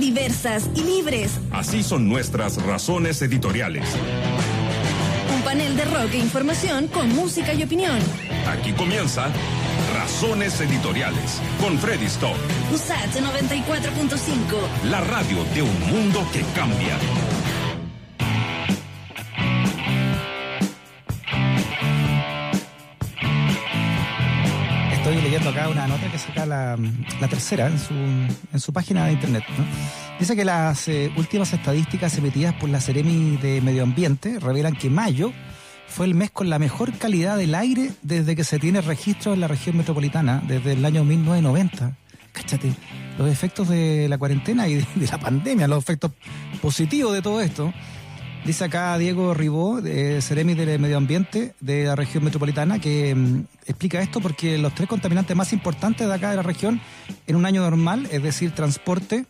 diversas y libres. Así son nuestras razones editoriales. Un panel de rock e información con música y opinión. Aquí comienza Razones Editoriales con Freddy Stock. USAT 94.5. La radio de un mundo que cambia. Leyendo acá una nota que saca la, tercera en su, en su página de internet. Dice que las eh, últimas estadísticas emitidas por la Seremi de Medio Ambiente revelan que mayo fue el mes con la mejor calidad del aire desde que se tiene registro en la región metropolitana, desde el año 1990. Cáchate, los efectos de la cuarentena y de la pandemia, los efectos positivos de todo esto. Dice acá Diego Ribó, de Ceremi de Medio Ambiente de la región metropolitana, que mm, explica esto porque los tres contaminantes más importantes de acá de la región en un año normal, es decir, transporte,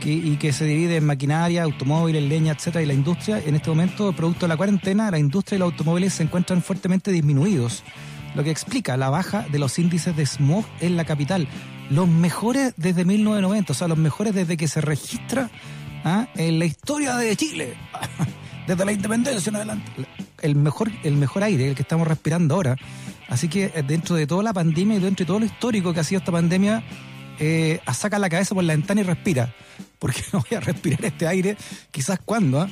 que, y que se divide en maquinaria, automóviles, leña, etcétera, y la industria, en este momento, producto de la cuarentena, la industria y los automóviles se encuentran fuertemente disminuidos, lo que explica la baja de los índices de smog en la capital. Los mejores desde 1990, o sea, los mejores desde que se registra ¿ah? en la historia de Chile, desde la independencia en adelante. El mejor, el mejor aire, el que estamos respirando ahora. Así que eh, dentro de toda la pandemia y dentro de todo lo histórico que ha sido esta pandemia, eh, saca la cabeza por la ventana y respira. Porque no voy a respirar este aire, quizás cuando. ¿ah?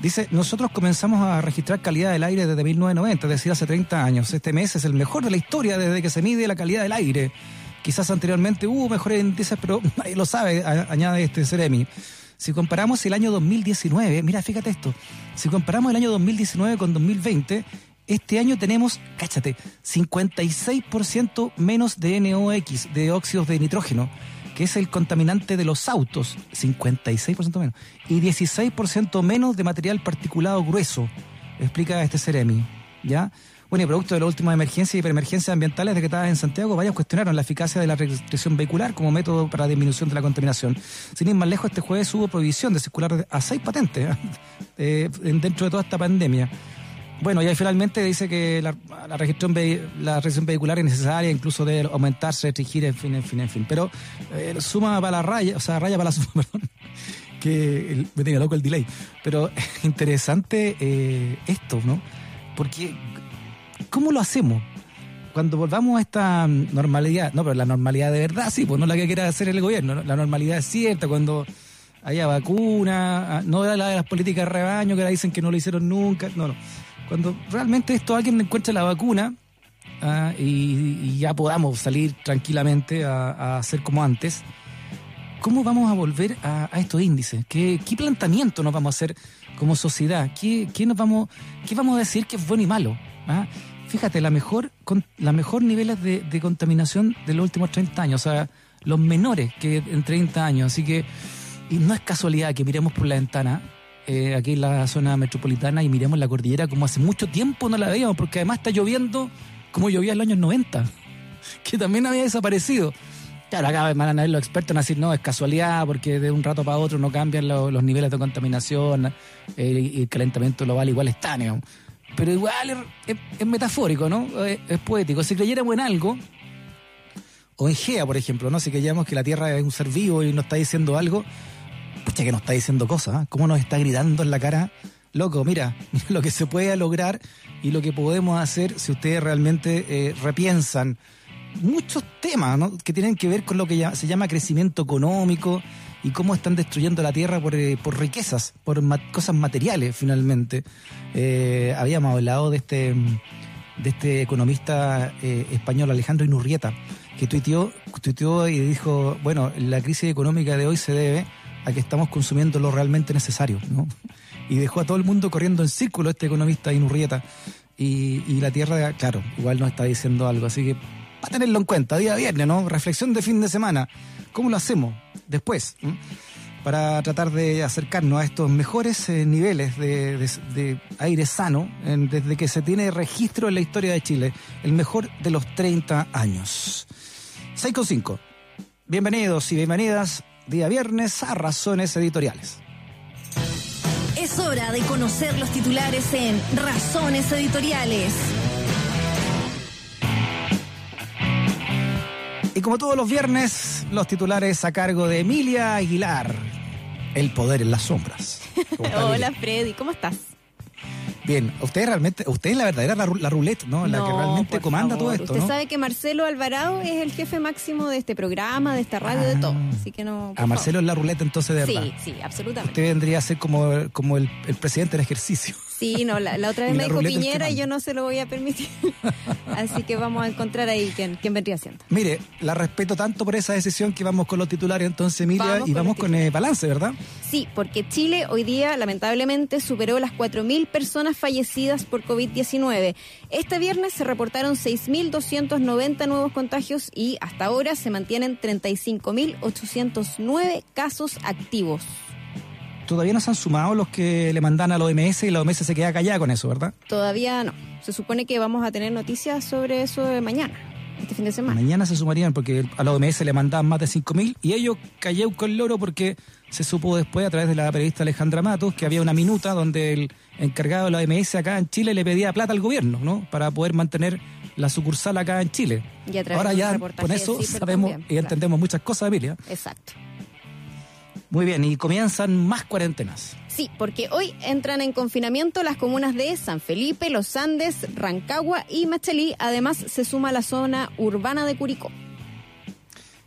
Dice, nosotros comenzamos a registrar calidad del aire desde 1990, es decir, hace 30 años. Este mes es el mejor de la historia desde que se mide la calidad del aire. Quizás anteriormente hubo mejores índices, pero nadie lo sabe, añade este Ceremi. Si comparamos el año 2019, mira, fíjate esto, si comparamos el año 2019 con 2020, este año tenemos, cáchate, 56% menos de NOx, de óxidos de nitrógeno, que es el contaminante de los autos, 56% menos, y 16% menos de material particulado grueso, explica este Ceremi, ¿ya? Bueno, y producto de la última emergencia y hiperemergencias ambientales decretadas en Santiago, varios cuestionaron la eficacia de la restricción vehicular como método para la disminución de la contaminación. Sin ir más lejos, este jueves hubo prohibición de circular a seis patentes ¿eh? Eh, dentro de toda esta pandemia. Bueno, y ahí finalmente dice que la, la registrón la restricción vehicular es necesaria, incluso de aumentarse, restringir, en fin, en fin, en fin. Pero eh, suma para la raya, o sea, raya para la suma, perdón, que me tenía loco el delay. Pero interesante eh, esto, ¿no? Porque, ¿cómo lo hacemos? Cuando volvamos a esta normalidad, no, pero la normalidad de verdad, sí, pues no la que quiera hacer el gobierno, ¿no? la normalidad es cierta, cuando haya vacuna, ah, no era la de las políticas de rebaño que la dicen que no lo hicieron nunca, no, no. Cuando realmente esto alguien encuentre la vacuna ah, y, y ya podamos salir tranquilamente a, a hacer como antes, ¿cómo vamos a volver a, a estos índices? ¿Qué, ¿Qué planteamiento nos vamos a hacer como sociedad? ¿Qué, qué nos vamos, qué vamos a decir que es bueno y malo? ¿Ah? Fíjate, la mejor, con, la mejor niveles de, de contaminación de los últimos 30 años, o sea, los menores que en 30 años. Así que, y no es casualidad que miremos por la ventana, eh, aquí en la zona metropolitana, y miremos la cordillera como hace mucho tiempo no la veíamos, porque además está lloviendo como llovía en los años 90, que también había desaparecido. Claro, acá van a ver los expertos van a decir, no, es casualidad, porque de un rato para otro no cambian lo- los niveles de contaminación, eh, y el calentamiento global igual está, ¿no? Pero igual es, es- metafórico, ¿no? Es, poético. Si creyéramos en algo, o en Gea, por ejemplo, ¿no? Si creyéramos que la Tierra es un ser vivo y nos está diciendo algo, pucha que nos está diciendo cosas, ¿ah? ¿Cómo nos está gritando en la cara? Loco, mira, lo que se puede lograr y lo que podemos hacer si ustedes realmente eh, repiensan muchos temas ¿no? que tienen que ver con lo que se llama crecimiento económico y cómo están destruyendo la tierra por, eh, riquezas, por ma- cosas materiales finalmente. Eh, habíamos hablado de este, de este economista eh, español Alejandro Inurrieta, que tuiteó, tuiteó y dijo, bueno, la crisis económica de hoy se debe a que estamos consumiendo lo realmente necesario, ¿no? Y dejó a todo el mundo corriendo en círculo este economista Inurrieta. Y, y la Tierra, claro, igual nos está diciendo algo. Así que, para tenerlo en cuenta, día viernes, ¿no? Reflexión de fin de semana. ¿Cómo lo hacemos después? Para tratar de acercarnos a estos mejores eh, niveles de, aire sano en- desde que se tiene registro en la historia de Chile. El mejor de los 30 años. 6 con 5. Bienvenidos y bienvenidas día viernes a Razones Editoriales. Es hora de conocer los titulares en Razones Editoriales. Y como todos los viernes, los titulares a cargo de Emilia Aguilar. El poder en las sombras. Hola Freddy, ¿cómo estás? Bien, usted realmente, usted es la verdadera la, la ruleta, ¿no? La que realmente comanda todo esto. Usted sabe que Marcelo Alvarado es el jefe máximo de este programa, de esta radio, de todo. Ah. Así que no. A Marcelo es la ruleta entonces de verdad. Sí, sí, absolutamente. Usted vendría a ser como, como el, el presidente del ejercicio. Sí, no, la, otra vez me dijo Piñera y yo no se lo voy a permitir. Así que vamos a encontrar ahí quién, quién vendría siendo. Mire, la respeto tanto por esa decisión que vamos con los titulares entonces, Emilia, y vamos con el balance, ¿verdad? Sí, porque Chile hoy día lamentablemente superó las 4.000 personas fallecidas por COVID-19. Este viernes se reportaron 6.290 nuevos contagios y hasta ahora se mantienen 35.809 casos activos todavía no se han sumado los que le mandan a la OMS y la OMS se queda callada con eso, ¿verdad? Todavía no. Se supone que vamos a tener noticias sobre eso mañana, este fin de semana. Mañana se sumarían porque a la OMS le mandaban más de 5.000 y ellos cayeron con el loro porque se supo después a través de la periodista Alejandra Matos que había una minuta donde el encargado de la OMS acá en Chile le pedía plata al gobierno, ¿no? Para poder mantener la sucursal acá en Chile. Y a Ahora ya con eso sabemos y entendemos muchas cosas, Emilia. Exacto. Muy bien, y comienzan más cuarentenas. Sí, porque hoy entran en confinamiento las comunas de San Felipe, Los Andes, Rancagua y Machalí. Además, se suma la zona urbana de Curicó.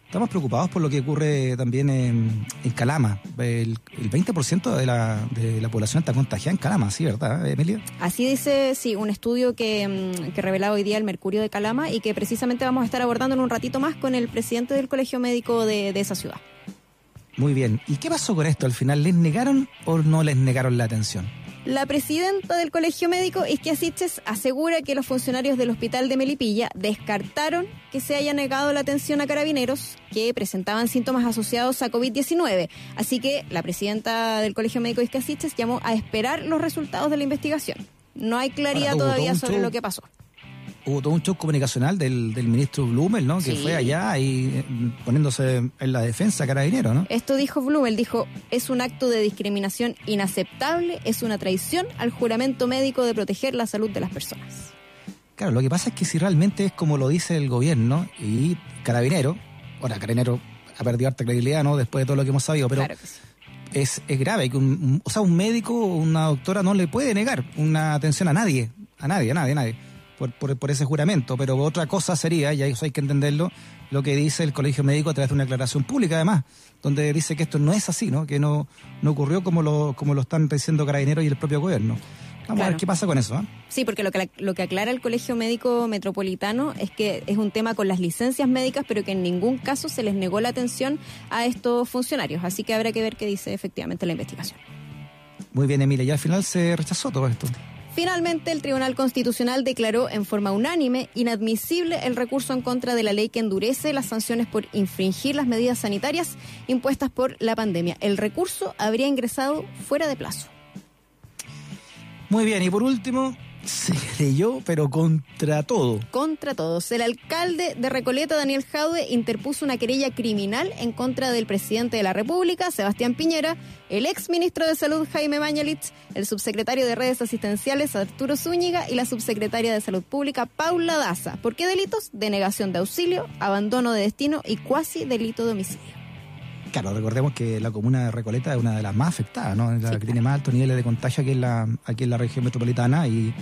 Estamos preocupados por lo que ocurre también en, Calama. El, 20% de la, de la población está contagiada en Calama, ¿sí, verdad, Emilia? Así dice, sí, un estudio que, mm, que revelaba hoy día el Mercurio de Calama y que precisamente vamos a estar abordando en un ratito más con el presidente del Colegio Médico de, de esa ciudad. Muy bien. ¿Y qué pasó con esto al final? ¿Les negaron o no les negaron la atención? La presidenta del Colegio Médico, Isquia Siches, asegura que los funcionarios del hospital de Melipilla descartaron que se haya negado la atención a carabineros que presentaban síntomas asociados a COVID-19. Así que la presidenta del Colegio Médico, Isquia Siches, llamó a esperar los resultados de la investigación. No hay claridad todavía sobre lo que pasó hubo todo un show comunicacional del, del ministro Blumel, ¿no? Que fue allá y eh, poniéndose en la defensa carabinero, ¿no? Esto dijo Blumel, dijo, es un acto de discriminación inaceptable, es una traición al juramento médico de proteger la salud de las personas. Claro, lo que pasa es que si realmente es como lo dice el gobierno y carabinero, ahora carabinero ha perdido harta credibilidad, ¿no? Después de todo lo que hemos sabido, pero... Es, es, grave que un, o sea, un médico o una doctora no le puede negar una atención a nadie, a nadie, a nadie, a nadie por, por, ese juramento, pero otra cosa sería, y eso hay que entenderlo, lo que dice el Colegio Médico a través de una declaración pública, además, donde dice que esto no es así, ¿no? que no, no ocurrió como lo, como lo están diciendo Carabineros y el propio gobierno. Vamos a ver qué pasa con eso. ¿eh? Sí, porque lo que, lo que aclara el Colegio Médico Metropolitano es que es un tema con las licencias médicas, pero que en ningún caso se les negó la atención a estos funcionarios. Así que habrá que ver qué dice efectivamente la investigación. Muy bien, Emilia. Y al final se rechazó todo esto. Finalmente, el Tribunal Constitucional declaró en forma unánime inadmisible el recurso en contra de la ley que endurece las sanciones por infringir las medidas sanitarias impuestas por la pandemia. El recurso habría ingresado fuera de plazo. Muy bien, y por último, se creyó, pero contra todo. Contra todos. El alcalde de Recoleta, Daniel Jaude, interpuso una querella criminal en contra del presidente de la República, Sebastián Piñera, el ex ministro de Salud, Jaime Mañalich, el subsecretario de Redes Asistenciales, Arturo Zúñiga, y la subsecretaria de Salud Pública, Paula Daza. ¿Por qué delitos? Denegación de auxilio, abandono de destino y cuasi delito de homicidio. Claro, recordemos que la comuna de Recoleta es una de las más afectadas, ¿no? La que tiene más altos niveles de contagio aquí en la, aquí en la región metropolitana y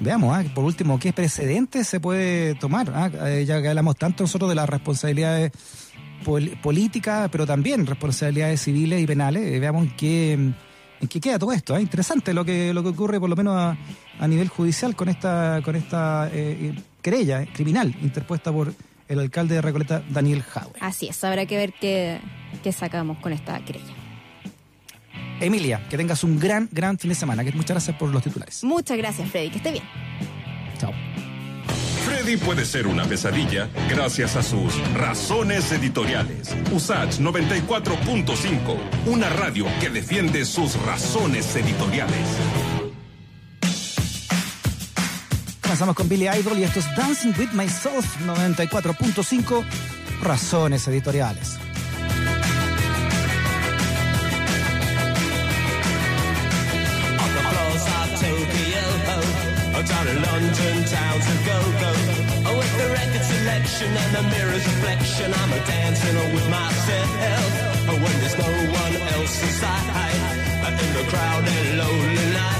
veamos, ¿ah? por último, ¿qué precedentes se puede tomar? ¿ah? Eh, ya que hablamos tanto nosotros de las responsabilidades políticas, pero también responsabilidades civiles y penales, eh, veamos en qué, en qué queda todo esto. ¿ah? Interesante lo que, lo que ocurre, por lo menos a, nivel judicial, con esta, con esta eh, querella criminal interpuesta por el alcalde de Recoleta, Daniel Jaue. Así es, habrá que ver qué, qué sacamos con esta querella. Emilia, que tengas un gran, gran fin de semana. muchas gracias por los titulares. Muchas gracias, Freddy. Que esté bien. Chao. Freddy puede ser una pesadilla gracias a sus razones editoriales. Usach 94.5, una radio que defiende sus razones editoriales. Pasamos con Billy Idol y esto es Dancing with Myself 94.5 Razones Editoriales. down in London town to go go. Oh, with the record selection and the mirror's reflection, I'm a dancing with myself. Oh, when there's no one else inside. So let's sink another drink.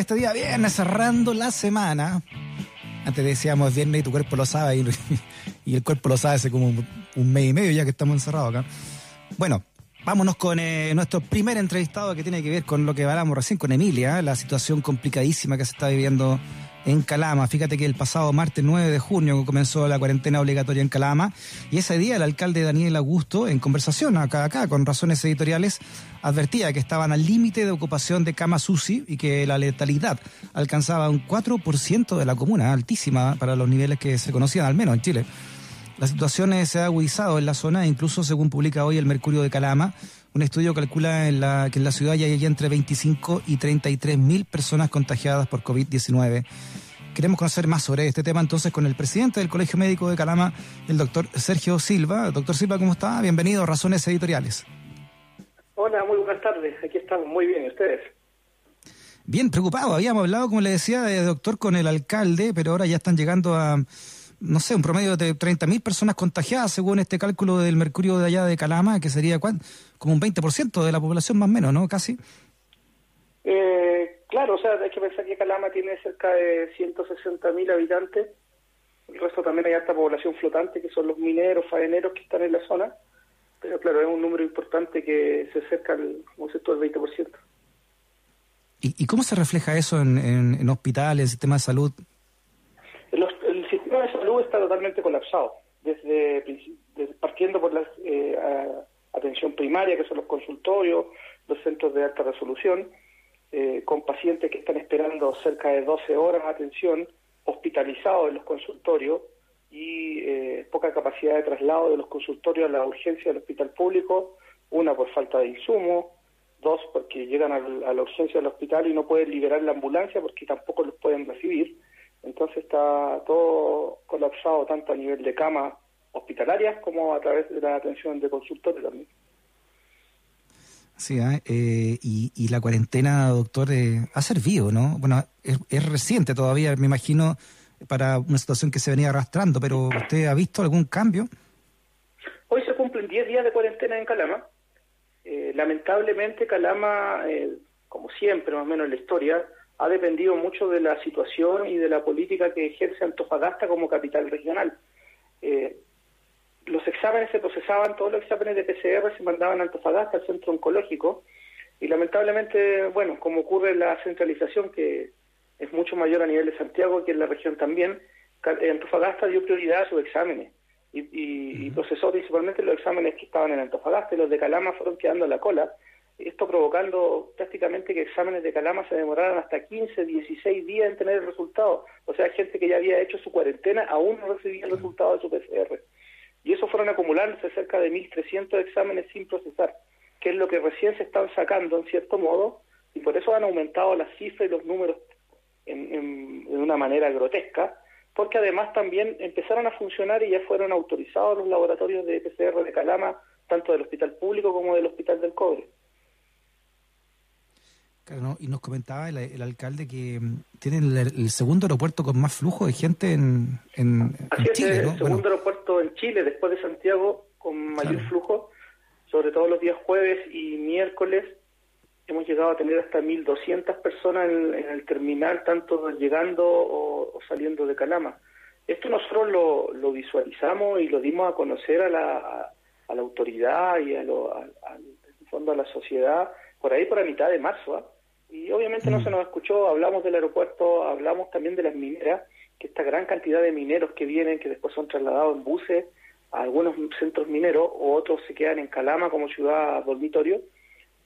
este día viernes, cerrando la semana. Antes decíamos es viernes y tu cuerpo lo sabe y, el cuerpo lo sabe hace como un mes y medio ya que estamos encerrados acá. Bueno, vámonos con eh, nuestro primer entrevistado que tiene que ver con lo que hablamos recién con Emilia, la situación complicadísima que se está viviendo en Calama. Fíjate que el pasado martes 9 de junio comenzó la cuarentena obligatoria en Calama y ese día el alcalde Daniel Augusto, en conversación acá, acá con razones editoriales, advertía que estaban al límite de ocupación de camas UCI y que la letalidad alcanzaba un 4% de la comuna, altísima para los niveles que se conocían al menos en Chile. La situación se ha agudizado en la zona, incluso según publica hoy el Mercurio de Calama, un estudio calcula en la, que en la ciudad ya hay entre 25 y 33 mil personas contagiadas por COVID-19. Queremos conocer más sobre este tema entonces con el presidente del Colegio Médico de Calama, el doctor Sergio Silva. Doctor Silva, ¿cómo está? Bienvenido a Razones Editoriales. Hola, muy buenas tardes. Aquí estamos muy bien. ¿Y ustedes? Bien, preocupado. Habíamos hablado, como le decía, de doctor con el alcalde, pero ahora ya están llegando a, no sé, un promedio de 30.000 personas contagiadas, según este cálculo del Mercurio de allá de Calama, que sería como un 20% de la población más o menos, ¿no? Casi. Eh, claro, o sea, hay que pensar que Calama tiene cerca de 160.000 habitantes. El resto también hay alta población flotante, que son los mineros, faeneros que están en la zona. Pero claro, es un número importante que se acerca al, como tú, al 20%. ¿Y, ¿Y cómo se refleja eso en, en, en hospitales, en sistema de salud? El, el, sistema de salud está totalmente colapsado, desde, partiendo por la eh, atención primaria, que son los consultorios, los centros de alta resolución, eh, con pacientes que están esperando cerca de 12 horas de atención, hospitalizados en los consultorios y eh, poca capacidad de traslado de los consultorios a la urgencia del hospital público, una por falta de insumos, dos porque llegan a la urgencia del hospital y no pueden liberar la ambulancia porque tampoco los pueden recibir. Entonces está todo colapsado tanto a nivel de camas hospitalarias como a través de la atención de consultorio también. Sí, ¿eh? Eh, y, y, la cuarentena, doctor, eh, ha servido, ¿no? Bueno, es, es, reciente todavía, me imagino, para una situación que se venía arrastrando, pero ¿usted ha visto algún cambio? Hoy se cumplen 10 días de cuarentena en Calama. lamentablemente, Calama, como siempre, más o menos en la historia, ha dependido mucho de la situación y de la política que ejerce Antofagasta como capital regional. Eh, los exámenes se procesaban, todos los exámenes de PCR se mandaban a Antofagasta, al centro oncológico, y lamentablemente, bueno, como ocurre la centralización, que es mucho mayor a nivel de Santiago que en la región también, Antofagasta dio prioridad a sus exámenes y, y, y procesó principalmente los exámenes que estaban en Antofagasta y los de Calama fueron quedando a la cola esto provocando prácticamente que exámenes de calama se demoraran hasta 15, 16 días en tener el resultado. O sea, gente que ya había hecho su cuarentena aún no recibía el resultado de su PCR. Y eso fueron acumulándose cerca de 1.300 exámenes sin procesar, que es lo que recién se están sacando en cierto modo, y por eso han aumentado las cifras y los números en, en, en una manera grotesca, porque además también empezaron a funcionar y ya fueron autorizados los laboratorios de PCR de Calama, tanto del Hospital Público como del Hospital del Cobre. Claro, y nos comentaba el, el alcalde que um, tienen el, el, segundo aeropuerto con más flujo de gente en, en, Así en Chile. es, ¿no? el segundo bueno. aeropuerto en Chile, después de Santiago, con mayor claro. flujo, sobre todo los días jueves y miércoles. Hemos llegado a tener hasta 1.200 personas en, en, el terminal, tanto llegando o, o, saliendo de Calama. Esto nosotros lo, lo, visualizamos y lo dimos a conocer a la, a, a la autoridad y a lo, a, en fondo a la sociedad por ahí por la mitad de marzo. ¿eh? Y obviamente mm. no se nos escuchó, hablamos del aeropuerto, hablamos también de las mineras, que esta gran cantidad de mineros que vienen, que después son trasladados en buses a algunos centros mineros, o otros se quedan en Calama como ciudad dormitorio,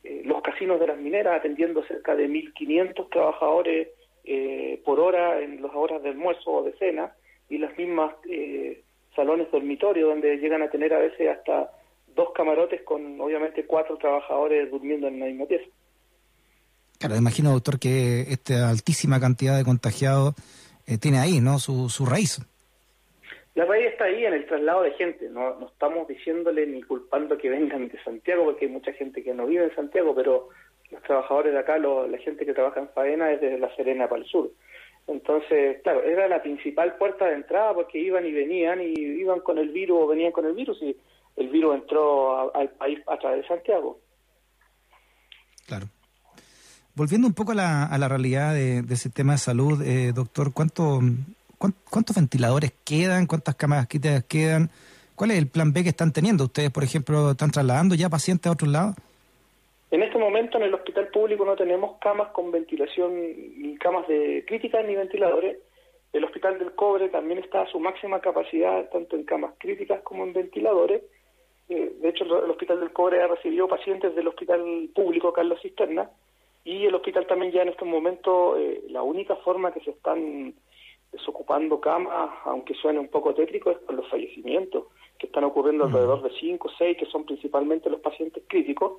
eh, los casinos de las mineras atendiendo cerca de 1.500 trabajadores eh, por hora en las horas de almuerzo o de cena, y las mismas eh, salones dormitorio donde llegan a tener a veces hasta dos camarotes con obviamente cuatro trabajadores durmiendo en la misma pieza. Claro, imagino, doctor, que esta altísima cantidad de contagiados eh, tiene ahí, ¿no? Su, su raíz. La raíz está ahí en el traslado de gente. No, no estamos diciéndole ni culpando que vengan de Santiago, porque hay mucha gente que no vive en Santiago, pero los trabajadores de acá, lo, la gente que trabaja en faena es desde La Serena para el sur. Entonces, claro, era la principal puerta de entrada porque iban y venían y iban con el virus o venían con el virus y el virus entró al país a través de Santiago. Claro. Volviendo un poco a la, a la realidad de, del sistema de salud, eh, doctor, ¿cuánto, ¿cuán- ¿cuántos ventiladores quedan? ¿Cuántas camas críticas quedan? ¿Cuál es el plan B que están teniendo? ¿Ustedes, por ejemplo, están trasladando ya pacientes a otros lados? En este momento en el hospital público no tenemos camas con ventilación, ni camas de críticas ni ventiladores. El hospital del Cobre también está a su máxima capacidad, tanto en camas críticas como en ventiladores. Eh, de hecho, el hospital del Cobre ha recibido pacientes del hospital público Carlos Cisterna y el hospital también ya en este momento, eh, la única forma que se están desocupando camas, aunque suene un poco tétrico, es por los fallecimientos, que están ocurriendo alrededor de 5 o 6, que son principalmente los pacientes críticos,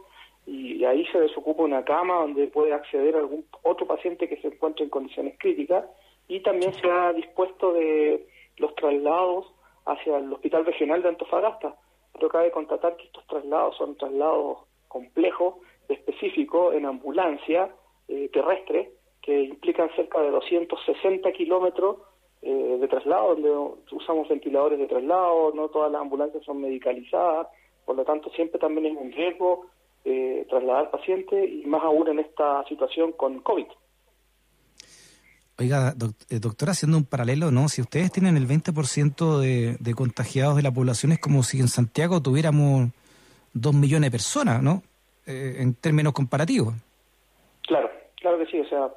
y ahí se desocupa una cama donde puede acceder algún otro paciente que se encuentre en condiciones críticas, y también se ha dispuesto de los traslados hacia el Hospital Regional de Antofagasta. Pero cabe constatar que estos traslados son traslados complejos, específicos, en ambulancia eh, terrestre, que implican cerca de 260 kilómetros eh, de traslado, donde usamos ventiladores de traslado, no todas las ambulancias son medicalizadas, por lo tanto siempre también es un riesgo eh, trasladar pacientes y más aún en esta situación con COVID. Oiga, eh, doctora, haciendo un paralelo, ¿no? Si ustedes tienen el 20% de, de contagiados de la población, es como si en Santiago tuviéramos dos millones de personas, ¿no? Eh, en términos comparativos. Claro, claro que sí, o sea,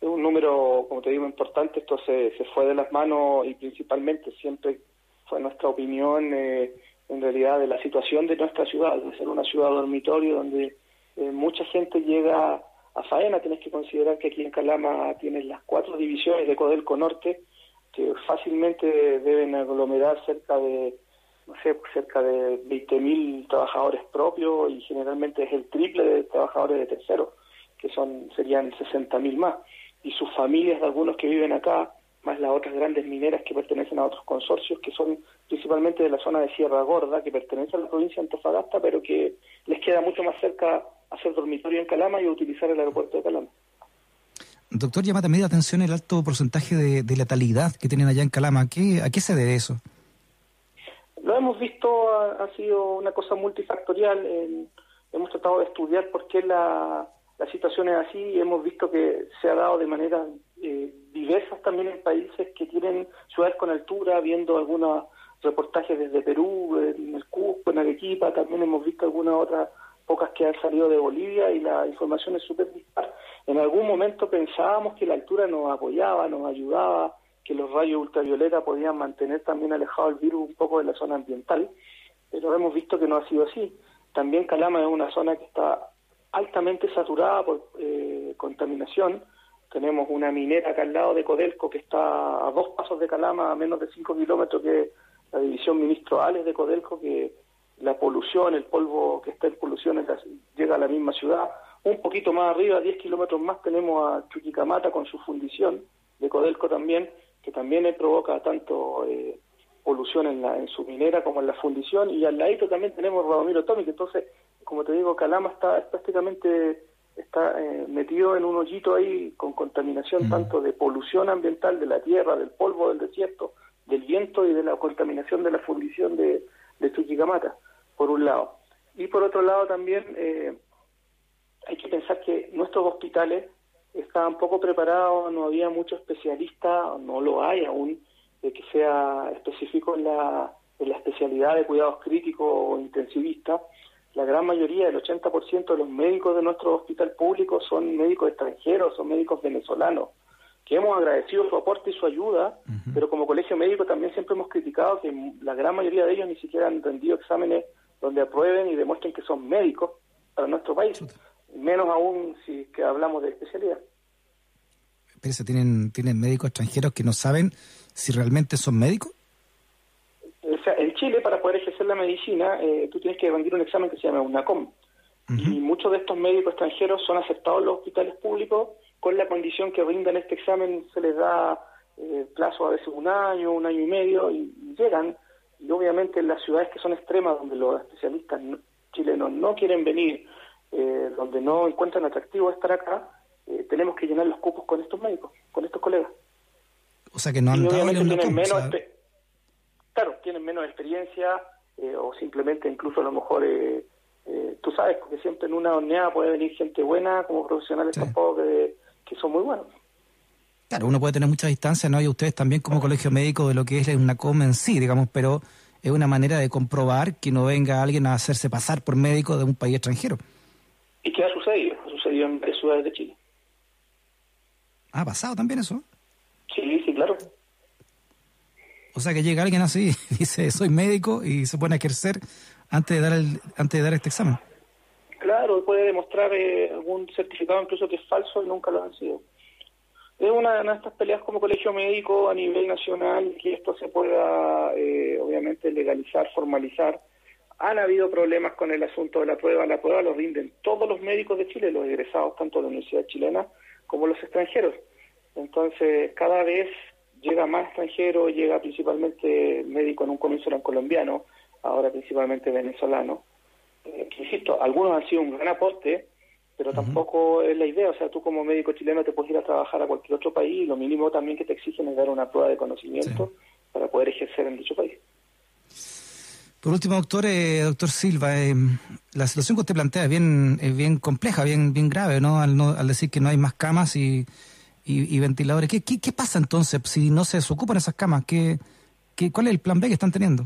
es un número, como te digo, importante, esto se, se fue de las manos y principalmente siempre fue nuestra opinión eh, en realidad de la situación de nuestra ciudad, de ser una ciudad dormitorio donde eh, mucha gente llega a faena, tienes que considerar que aquí en Calama tienes las cuatro divisiones de Codelco Norte que fácilmente deben aglomerar cerca de no sé, cerca de 20.000 trabajadores propios y generalmente es el triple de trabajadores de terceros, que son serían 60.000 más. Y sus familias de algunos que viven acá, más las otras grandes mineras que pertenecen a otros consorcios, que son principalmente de la zona de Sierra Gorda, que pertenece a la provincia de Antofagasta, pero que les queda mucho más cerca hacer dormitorio en Calama y utilizar el aeropuerto de Calama. Doctor, llama también la atención el alto porcentaje de, de letalidad que tienen allá en Calama. ¿A qué, ¿A qué se debe eso? Lo hemos visto, ha, sido una cosa multifactorial. en- hemos tratado de estudiar por qué la, la situación es así y hemos visto que se ha dado de manera eh, diversas también en países que tienen ciudades con altura, viendo algunos reportajes desde Perú, en el Cusco, en Arequipa, también hemos visto algunas otras pocas que han salido de Bolivia y la información es súper dispar. En algún momento pensábamos que la altura nos apoyaba, nos ayudaba, que los rayos ultravioleta podían mantener también alejado el virus un poco de la zona ambiental, pero hemos visto que no ha sido así. También Calama es una zona que está altamente saturada por eh, contaminación. Tenemos una minera acá al lado de Codelco que está a dos pasos de Calama, a menos de cinco kilómetros, que es la división Ministro Ales de Codelco, que la polución, el polvo que está en polución es la- llega a la misma ciudad. Un poquito más arriba, 10 kilómetros más, tenemos a Chuquicamata con su fundición de Codelco también, que también eh, provoca tanto eh, polución en, la, en su minera como en la fundición. Y al ladito también tenemos Radomiro Tómico. Entonces, como te digo, Calama está prácticamente está eh, metido en un hoyito ahí con contaminación tanto de polución ambiental de la tierra, del polvo del desierto, del viento y de la contaminación de la fundición de, de Chuquicamata, por un lado. Y por otro lado también eh, hay que pensar que nuestros hospitales estaban poco preparados, no había muchos especialistas, no lo hay aún, que sea específico en la, en la especialidad de cuidados críticos o intensivistas. La gran mayoría, el 80% de los médicos de nuestro hospital público son médicos extranjeros, son médicos venezolanos, que hemos agradecido su aporte y su ayuda, pero como colegio médico también siempre hemos criticado que la gran mayoría de ellos ni siquiera han rendido exámenes donde aprueben y demuestren que son médicos para nuestro país, menos aún si que hablamos de especialidad. Espérese, ¿tienen, ¿tienen médicos extranjeros que no saben si realmente son médicos? O sea, en Chile, para poder ejercer la medicina, eh, tú tienes que rendir un examen que se llama UNACOM. Y muchos de estos médicos extranjeros son aceptados en los hospitales públicos con la condición que rindan este examen, se les da eh, plazo a veces un año, un año y medio, y, y llegan. Y obviamente en las ciudades que son extremas, donde los especialistas no- chilenos no quieren venir, eh, donde no encuentran atractivo estar acá, eh, tenemos que llenar los cupos con estos médicos, con estos colegas. O sea que no han Y dado obviamente tienen menos, claro, tienen menos experiencia eh, o simplemente incluso a lo mejor, eh, tú sabes, porque siempre en una horneada puede venir gente buena como profesionales Sí. tampoco que, que son muy buenos. Claro, uno puede tener mucha distancia, ¿no? Y ustedes también como colegio médico de lo que es una COM en sí, digamos, pero es una manera de comprobar que no venga alguien a hacerse pasar por médico de un país extranjero. ¿Y qué ha sucedido? Ha sucedido en varias ciudades de Chile. ¿Ha pasado también eso? Sí, sí, claro. O sea que llega alguien así, dice soy médico y se pone a ejercer antes de dar el, antes de dar este examen. Claro, puede demostrar eh, algún certificado incluso que es falso y nunca lo han sido. Es una de estas peleas como colegio médico a nivel nacional que esto se pueda eh, obviamente legalizar, formalizar. Han habido problemas con el asunto de la prueba. La prueba lo rinden todos los médicos de Chile, los egresados tanto de la Universidad Chilena como los extranjeros. Entonces, cada vez llega más extranjero, llega principalmente médico en un comienzo eran colombiano, ahora principalmente venezolano. Eh, que, insisto, algunos han sido un gran aporte, pero tampoco es la idea. O sea, tú como médico chileno te puedes ir a trabajar a cualquier otro país y lo mínimo también que te exigen es dar una prueba de conocimiento para poder ejercer en dicho país. Por último, doctor, eh, doctor Silva, eh, la situación que usted plantea es bien, es bien compleja, bien, bien grave, ¿no? Al, no, al decir que no hay más camas y, y, ventiladores. ¿Qué, ¿Qué, qué, pasa entonces si no se desocupan esas camas? ¿Qué, qué, ¿Cuál es el plan B que están teniendo?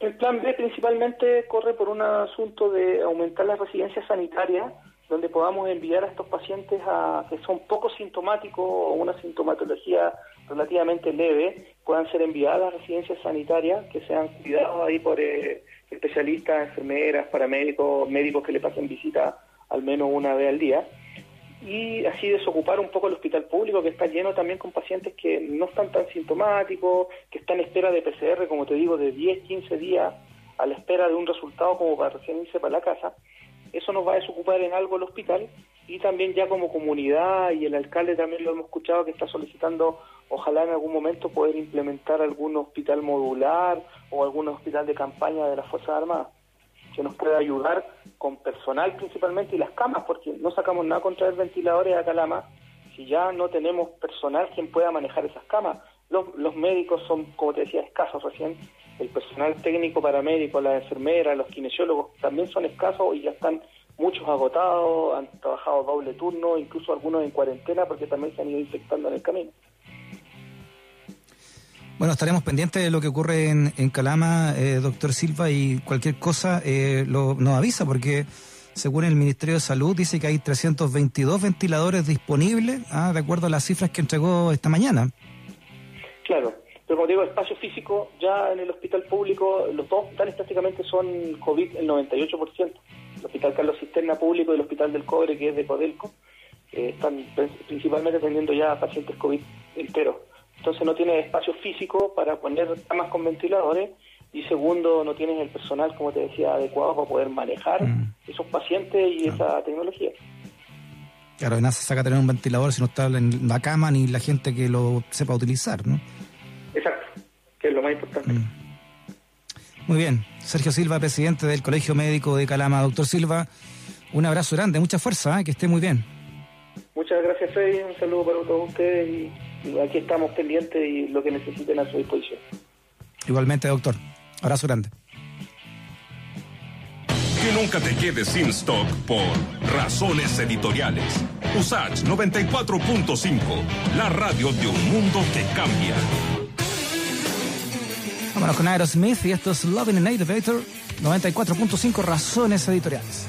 El plan B principalmente corre por un asunto de aumentar las residencias sanitarias, donde podamos enviar a estos pacientes a, que son poco sintomáticos o una sintomatología relativamente leve, puedan ser enviadas a residencias sanitarias, que sean cuidados ahí por eh, especialistas, enfermeras, paramédicos, médicos que le pasen visita al menos una vez al día y así desocupar un poco el hospital público que está lleno también con pacientes que no están tan sintomáticos, que están en espera de PCR, como te digo, de 10, 15 días a la espera de un resultado como para recién irse para la casa. Eso nos va a desocupar en algo el hospital y también ya como comunidad y el alcalde también lo hemos escuchado que está solicitando ojalá en algún momento poder implementar algún hospital modular o algún hospital de campaña de las Fuerzas Armadas que nos pueda ayudar con personal principalmente y las camas, porque no sacamos nada con traer ventiladores a Calama si ya no tenemos personal quien pueda manejar esas camas. Los, los médicos son, como te decía, escasos recién. El personal técnico paramédico, las enfermeras, los kinesiólogos también son escasos y ya están muchos agotados, han trabajado doble turno, incluso algunos en cuarentena porque también se han ido infectando en el camino. Bueno, estaremos pendientes de lo que ocurre en, en Calama, eh, doctor Silva, y cualquier cosa eh, lo, nos avisa, porque según el Ministerio de Salud dice que hay 322 ventiladores disponibles, ah, de acuerdo a las cifras que entregó esta mañana. Claro, pero como digo, espacio físico, ya en el hospital público, los dos hospitales prácticamente son COVID el 98%. El hospital Carlos Cisterna público y el hospital del Cobre, que es de Codelco, eh, están principalmente atendiendo ya a pacientes COVID enteros. Entonces no tienes espacio físico para poner camas con ventiladores y segundo, no tienes el personal, como te decía, adecuado para poder manejar Mm. esos pacientes y esa tecnología. Claro, de nada se saca tener un ventilador si no está en la cama ni la gente que lo sepa utilizar, ¿no? Que es lo más importante. Mm. Muy bien. Sergio Silva, presidente del Colegio Médico de Calama. Doctor Silva, un abrazo grande, mucha fuerza, ¿eh? que esté muy bien. Muchas gracias, Freddy. Un saludo para todos ustedes y, y aquí estamos pendientes y lo que necesiten a su disposición. Igualmente, doctor. Abrazo grande. Que nunca te quedes sin stock por razones editoriales. Usage 94.5, la radio de un mundo que cambia. Vámonos con Aerosmith y esto es Loving an Elevator 94.5 Razones Editoriales.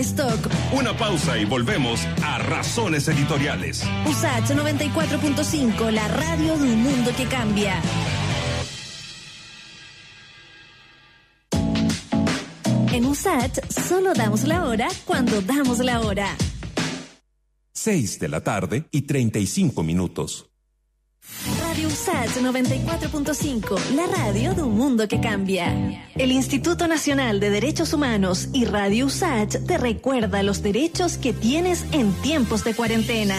Stock. Una pausa y volvemos a Razones Editoriales. USACH 94.5, la radio de un mundo que cambia. En USACH solo damos la hora cuando damos la hora. 6 de la tarde y 35 minutos. USACH 94.5, la radio de un mundo que cambia. El Instituto Nacional de Derechos Humanos y Radio USACH te recuerda los derechos que tienes en tiempos de cuarentena.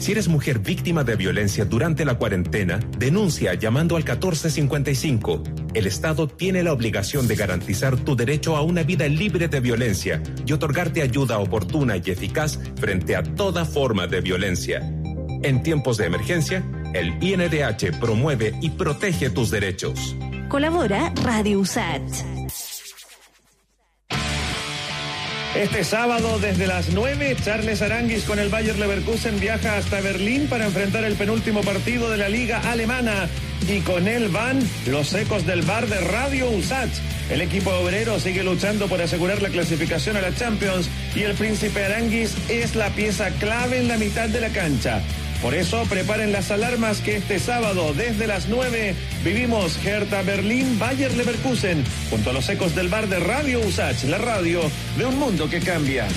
Si eres mujer víctima de violencia durante la cuarentena, denuncia llamando al 1455. El Estado tiene la obligación de garantizar tu derecho a una vida libre de violencia y otorgarte ayuda oportuna y eficaz frente a toda forma de violencia. En tiempos de emergencia, el INDH promueve y protege tus derechos. Colabora Radio USACH. Este sábado desde las 9, Charles Aranguis con el Bayer Leverkusen viaja hasta Berlín para enfrentar el penúltimo partido de la liga alemana. Y con él van los ecos del bar de Radio USACH. El equipo obrero sigue luchando por asegurar la clasificación a la Champions y el príncipe Aranguis es la pieza clave en la mitad de la cancha. Por eso preparen las alarmas que este sábado desde las 9 vivimos Hertha Berlín Bayer Leverkusen junto a los ecos del bar de Radio USACH, la radio de un mundo que cambia.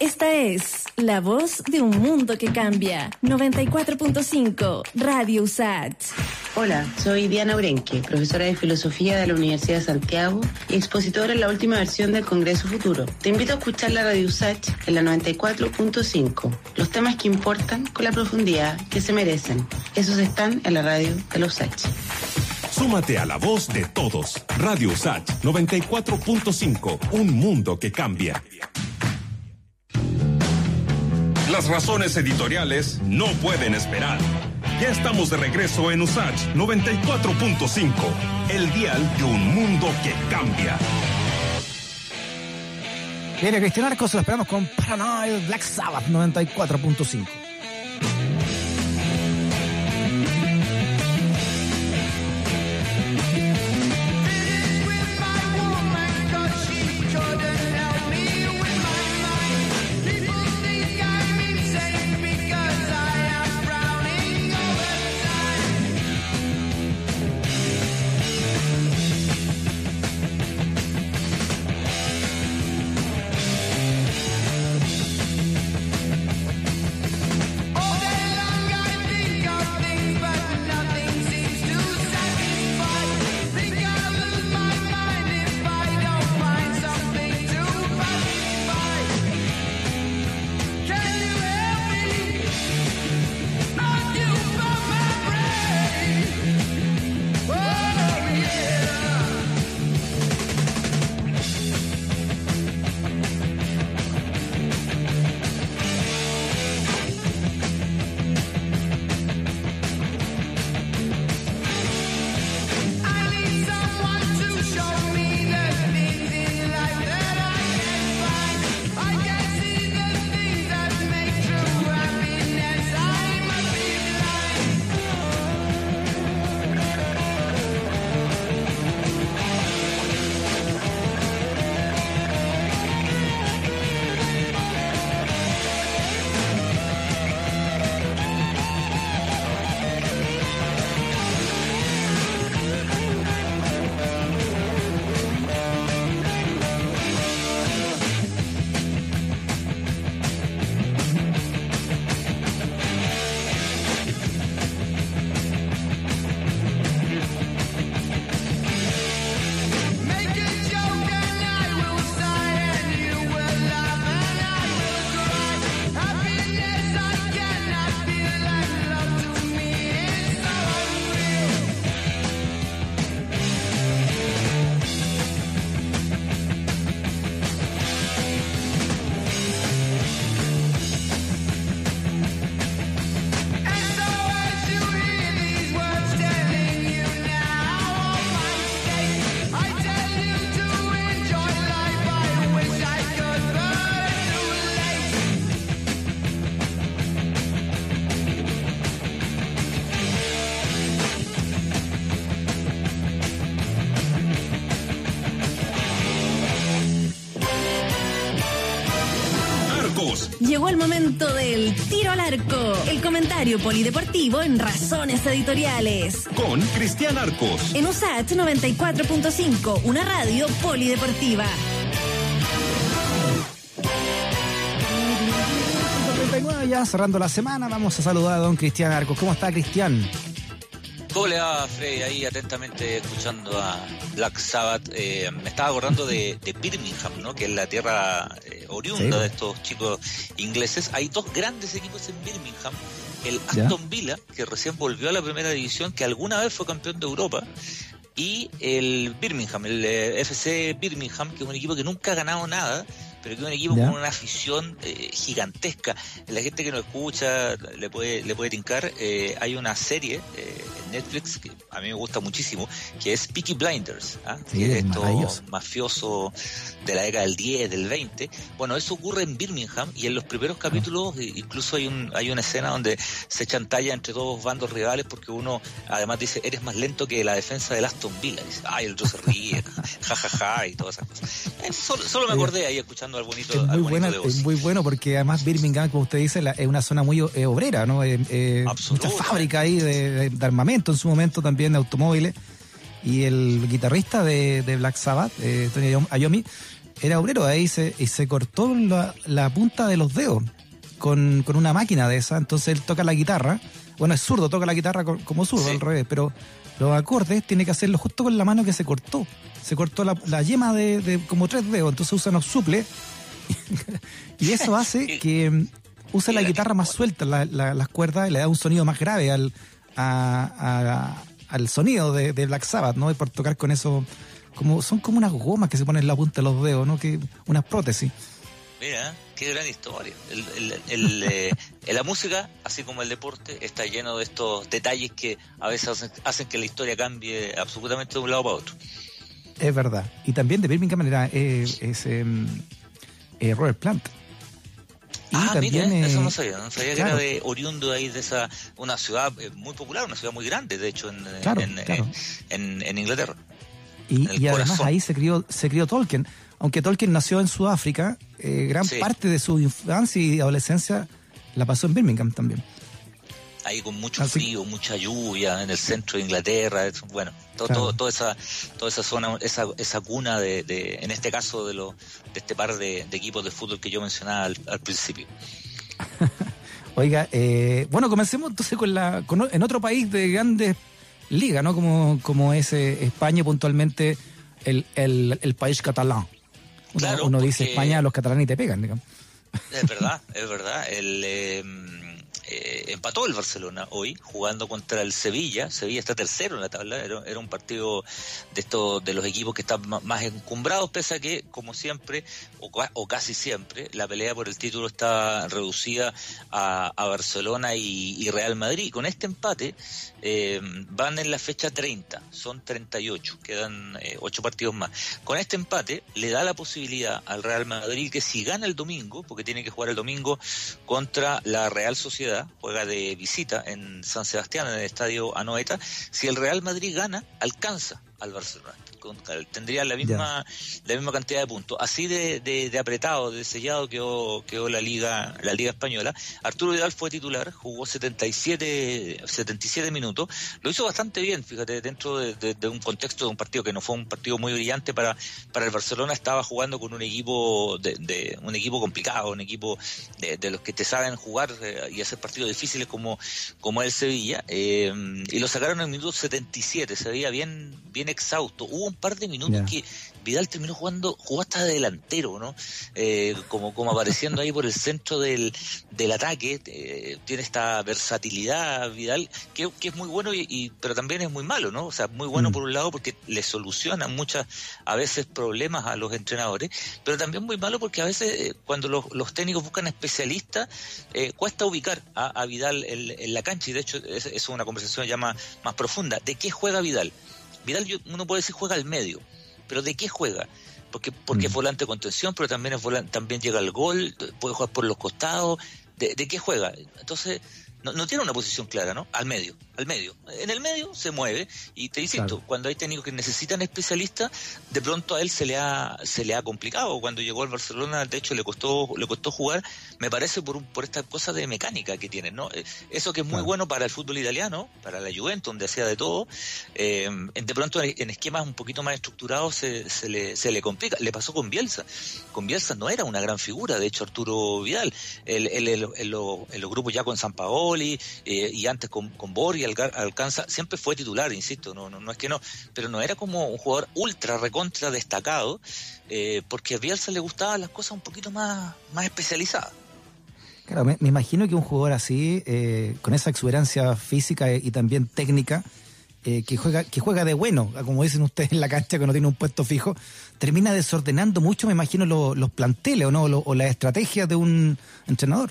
Esta es la voz de un mundo que cambia. 94.5 Radio USACH. Hola, soy Diana Urenque, profesora de Filosofía de la Universidad de Santiago y expositora en la última versión del Congreso Futuro. Te invito a escuchar la Radio USACH en la 94.5. Los temas que importan con la profundidad que se merecen. Esos están en la radio de la USACH. Súmate a la voz de todos. Radio USACH 94.5, un mundo que cambia. Las razones editoriales no pueden esperar. Ya estamos de regreso en USACH 94.5, el dial de un mundo que cambia. Viene Cristian Arcos, lo esperamos con Paranoid Black Sabbath 94.5. Llegó el momento del tiro al arco, el comentario polideportivo en Razones Editoriales. Con Cristian Arcos. En USAT 94.5, una radio polideportiva. 39 ya cerrando la semana, vamos a saludar a don Cristian Arcos. ¿Cómo está Cristian? ¿Cómo le va, Freddy? Ahí atentamente escuchando a Black Sabbath. Eh, me estaba acordando de, de Birmingham, ¿no? Que es la tierra eh, oriunda Sí. de estos chicos ingleses. Hay dos grandes equipos en Birmingham. El Ya. Aston Villa, que recién volvió a la primera división, que alguna vez fue campeón de Europa. Y el Birmingham, el eh, FC Birmingham, que es un equipo que nunca ha ganado nada, pero que es un equipo Ya. con una afición eh, gigantesca. La gente que nos escucha le puede, le puede tincar. eh, hay una serie eh, en Netflix que a mí me gusta muchísimo, que es Peaky Blinders, ¿ah? Sí, que es es esto maravilloso. mafioso de la década del 10, del 20. Bueno, eso ocurre en Birmingham y en los primeros capítulos eh, incluso hay, un, hay una escena donde se echan talla entre dos bandos rivales porque uno además dice, eres más lento que la defensa del Aston Villa. Dice, ay, el otro se ríe, jajaja, y todas esas cosas. Solo, solo me acordé ahí escuchando al bonito, Es al muy, bonito buena, de es muy bueno porque además Birmingham, como usted dice, la- es una zona muy eh, obrera, ¿no? Eh, eh, Absoluta. muchas fábricas ahí de, de- de armamento en su momento también, de automóviles. Y el guitarrista de, de Black Sabbath, Tony Iommi, era obrero ahí se, y se cortó la, la punta de los dedos con, con una máquina de esa. Entonces él toca la guitarra. Bueno, es zurdo, toca la guitarra co- como zurdo, Sí. al revés, pero los acordes tiene que hacerlo justo con la mano que se cortó. Se cortó la, la yema de, de como tres dedos, entonces usa unos suples y eso hace que mm, use la guitarra más suelta, la- la- las cuerdas, y le da un sonido más grave al, a- a- al sonido de, de Black Sabbath, ¿no? Y por tocar con eso, como son como unas gomas que se ponen en la punta de los dedos, ¿no? Que unas prótesis. Mira, qué gran historia. El- el- el, eh, la música, así como el deporte, está lleno de estos detalles que a veces hacen, hacen que la historia cambie absolutamente de un lado para otro. Es verdad. Y también de Birmingham era eh, es, em, eh, Robert Plant. Y ah, mira, también, eso eh, no sabía. No sabía claro. que era de oriundo ahí de esa, una ciudad eh, muy popular, una ciudad muy grande, de hecho, en, eh, Claro, en, claro. en- en Inglaterra. Y, y además ahí se crió, se crió Tolkien. Aunque Tolkien nació en Sudáfrica, eh, gran Sí. parte de su infancia y adolescencia la pasó en Birmingham también. Ahí con mucho Así- frío, mucha lluvia, en el centro de Inglaterra, es- bueno, todo, Claro. todo- toda esa, toda esa zona, esa, esa cuna de, de- en este caso de los, de este par de, de equipos de fútbol que yo mencionaba al, al principio. Oiga, eh, bueno, comencemos entonces con la con en otro país de grandes ligas, ¿no? Como, como es eh, España puntualmente el, el, el país catalán. Uno, Claro, uno dice España, los catalanes te pegan, digamos. Es verdad, es verdad. El, eh, eh, empató el Barcelona hoy jugando contra el Sevilla. Sevilla está tercero en la tabla. Era, un partido de estos de los equipos que están más encumbrados, pese a que, como siempre, o, o casi siempre, la pelea por el título está reducida a, Barcelona y, Real Madrid. Con este empate eh, van en la fecha 30, son 38, quedan eh, 8 partidos más. Con este empate le da la posibilidad al Real Madrid que si gana el domingo, porque tiene que jugar el domingo contra la Real Sociedad, juega de visita en San Sebastián, en el estadio Anoeta, si el Real Madrid gana, alcanza al Barcelona. Con- tendría la misma la misma cantidad de puntos. Así de, de, de apretado, de sellado quedó, quedó la liga la liga española. Arturo Vidal fue titular, jugó 77 77 minutos, lo hizo bastante bien, fíjate, dentro de, de- de un contexto de un partido que no fue un partido muy brillante para para el Barcelona, estaba jugando con un equipo de, de- un equipo complicado, un equipo de, de los que te saben jugar eh, y hacer partidos difíciles como como el Sevilla eh, y lo sacaron en el minuto 77, se veía bien bien exhausto. Hubo un par de minutos que Vidal terminó jugando, jugó hasta de delantero, ¿no? Eh, como, como apareciendo ahí por el centro del, del ataque. eh, tiene esta versatilidad Vidal, que, que es muy bueno, y, y- pero también es muy malo, ¿no? O sea, muy bueno Mm. por un lado porque le soluciona muchas, a veces, problemas a los entrenadores, pero también muy malo porque a veces eh, cuando los, los técnicos buscan especialistas, eh, cuesta ubicar a, a Vidal en, en la cancha, y de hecho es, es una conversación ya más, más profunda. ¿De qué juega Vidal? Vidal, yo- uno puede decir juega al medio, pero ¿de qué juega? Porque, porque es volante de contención, pero también es volante, también llega al gol, puede jugar por los costados. ¿De, de qué juega? Entonces, no, no tiene una posición clara, ¿no? Al medio, al medio. En el medio se mueve y te insisto, Claro. cuando hay técnicos que necesitan especialistas, de pronto a él se le ha se le ha complicado. Cuando llegó al Barcelona, de hecho le costó le costó jugar, me parece por un- por esta cosa de mecánica que tiene, ¿no? Eh, Eso que es muy Claro. bueno para el fútbol italiano, para la Juventus, donde hacía de todo, eh, de pronto en esquemas un poquito más estructurados se, se le, se le complica. Le pasó con Bielsa. Con Bielsa no era una gran figura, de hecho Arturo Vidal. Lo- en los grupos ya con San Eh, y antes con, con Alga- Alcanza, siempre fue titular, insisto, no, no, no es que no, pero no era como un jugador ultra recontra destacado, eh, porque a Bielsa le gustaban las cosas un poquito más, más especializadas. Claro, me, imagino que un jugador así, eh, con esa exuberancia física y también técnica, eh, que juega que juega de bueno, como dicen ustedes en la cancha, que no tiene un puesto fijo, termina desordenando mucho, me imagino, lo- los planteles o no, Lo- o las estrategias de un entrenador.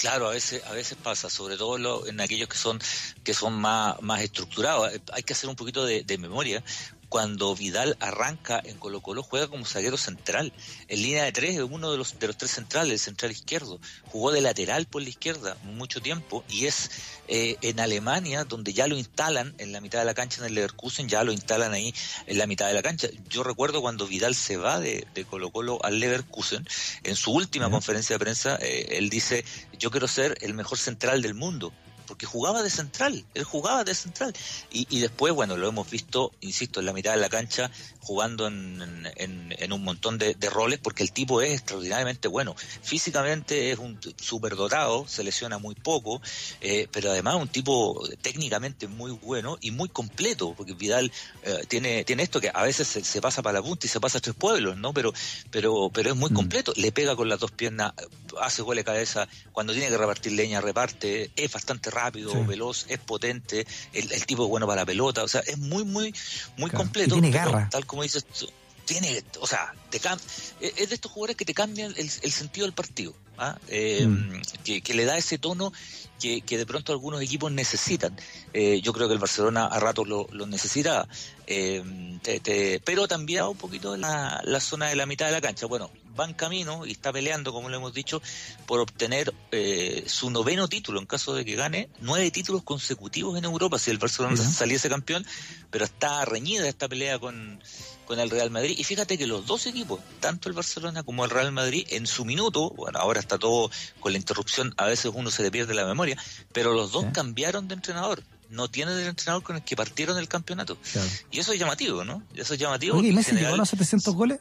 Claro, a veces, a veces pasa, sobre todo lo- en aquellos que son, que son más, más estructurados. Hay que hacer un poquito de memoria. Cuando Vidal arranca en Colo Colo juega como zaguero central. En línea de tres es uno de los, de los tres centrales, el central izquierdo. Jugó de lateral por la izquierda mucho tiempo y es eh, en Alemania donde ya lo instalan en la mitad de la cancha en el Leverkusen, ya lo instalan ahí en la mitad de la cancha. Yo recuerdo cuando Vidal se va de, de Colo Colo al Leverkusen, en su última conferencia de prensa, eh, él dice, yo quiero ser el mejor central del mundo. Porque jugaba de central, él jugaba de central. Y, y después, bueno, lo hemos visto, insisto, en la mitad de la cancha, jugando en, en- en un montón de, de roles, porque el tipo es extraordinariamente bueno. Físicamente es un superdotado, se lesiona muy poco, eh, pero además un tipo técnicamente muy bueno y muy completo, porque Vidal eh, tiene, tiene esto que a veces se, se pasa para la punta y se pasa a tres pueblos, ¿no? Pero, pero, pero es muy completo, le pega con las dos piernas, hace gol de cabeza, cuando tiene que repartir leña, reparte, es bastante rápido, Sí. veloz, es potente, el, el tipo es bueno para la pelota, o sea, es muy, muy, muy Claro. completo. Y tiene pero garra. Tal como dices tú, tiene, o sea, te cam- es de estos jugadores que te cambian el, el sentido del partido, ¿ah? Eh, Mm. que, que le da ese tono que, que de pronto algunos equipos necesitan. Eh, yo creo que el Barcelona a ratos lo, lo necesita, eh, te- te- pero también un poquito la, la zona de la mitad de la cancha. Bueno, va en camino y está peleando, como lo hemos dicho, por obtener eh, su noveno título en caso de que gane nueve títulos consecutivos en Europa si el Barcelona saliese campeón, pero está reñida esta pelea con, con el Real Madrid. Y fíjate que los dos equipos, tanto el Barcelona como el Real Madrid, en su minuto, bueno, ahora está todo con la interrupción, a veces uno se le pierde la memoria, pero los dos cambiaron de entrenador. No tienen el entrenador con el que partieron el campeonato. Claro. Y eso es llamativo, ¿no? Eso es llamativo. Oye, ¿y Messi llegó a general los 700 goles?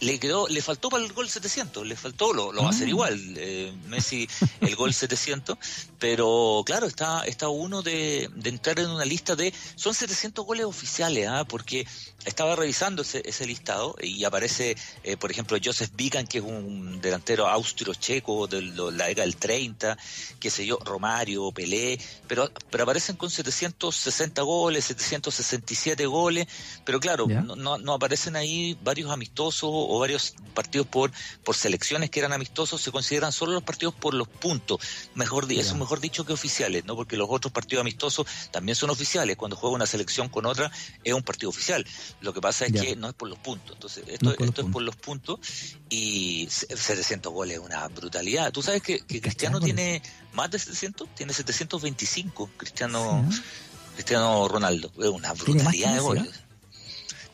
Le quedó, le faltó para el gol 700, le faltó, lo, lo va a hacer Ah. igual, eh, Messi el gol 700, pero claro, está, está uno de, de entrar en una lista de, son 700 goles oficiales, ¿ah? porque estaba revisando ese, ese listado y aparece, eh, por ejemplo, Joseph Bican, que es un delantero austro-checo de la década del 30, qué sé yo, Romario, Pelé, pero, pero aparecen con 760 goles, 767 goles, pero claro, Ya. no, no, no aparecen ahí varios amistosos o varios partidos por, por selecciones que eran amistosos, se consideran solo los partidos por los puntos, mejor di- Ya. eso mejor dicho que oficiales, ¿no? Porque los otros partidos amistosos también son oficiales, cuando juega una selección con otra es un partido oficial. Lo que pasa es que no es por los puntos, entonces esto, No es por esto es por los puntos y se- 700 goles es una brutalidad. Tú sabes que, que Cristiano tiene más de 700, tiene 725, Cristiano Sí, Cristiano Ronaldo, es una brutalidad de Messi, goles.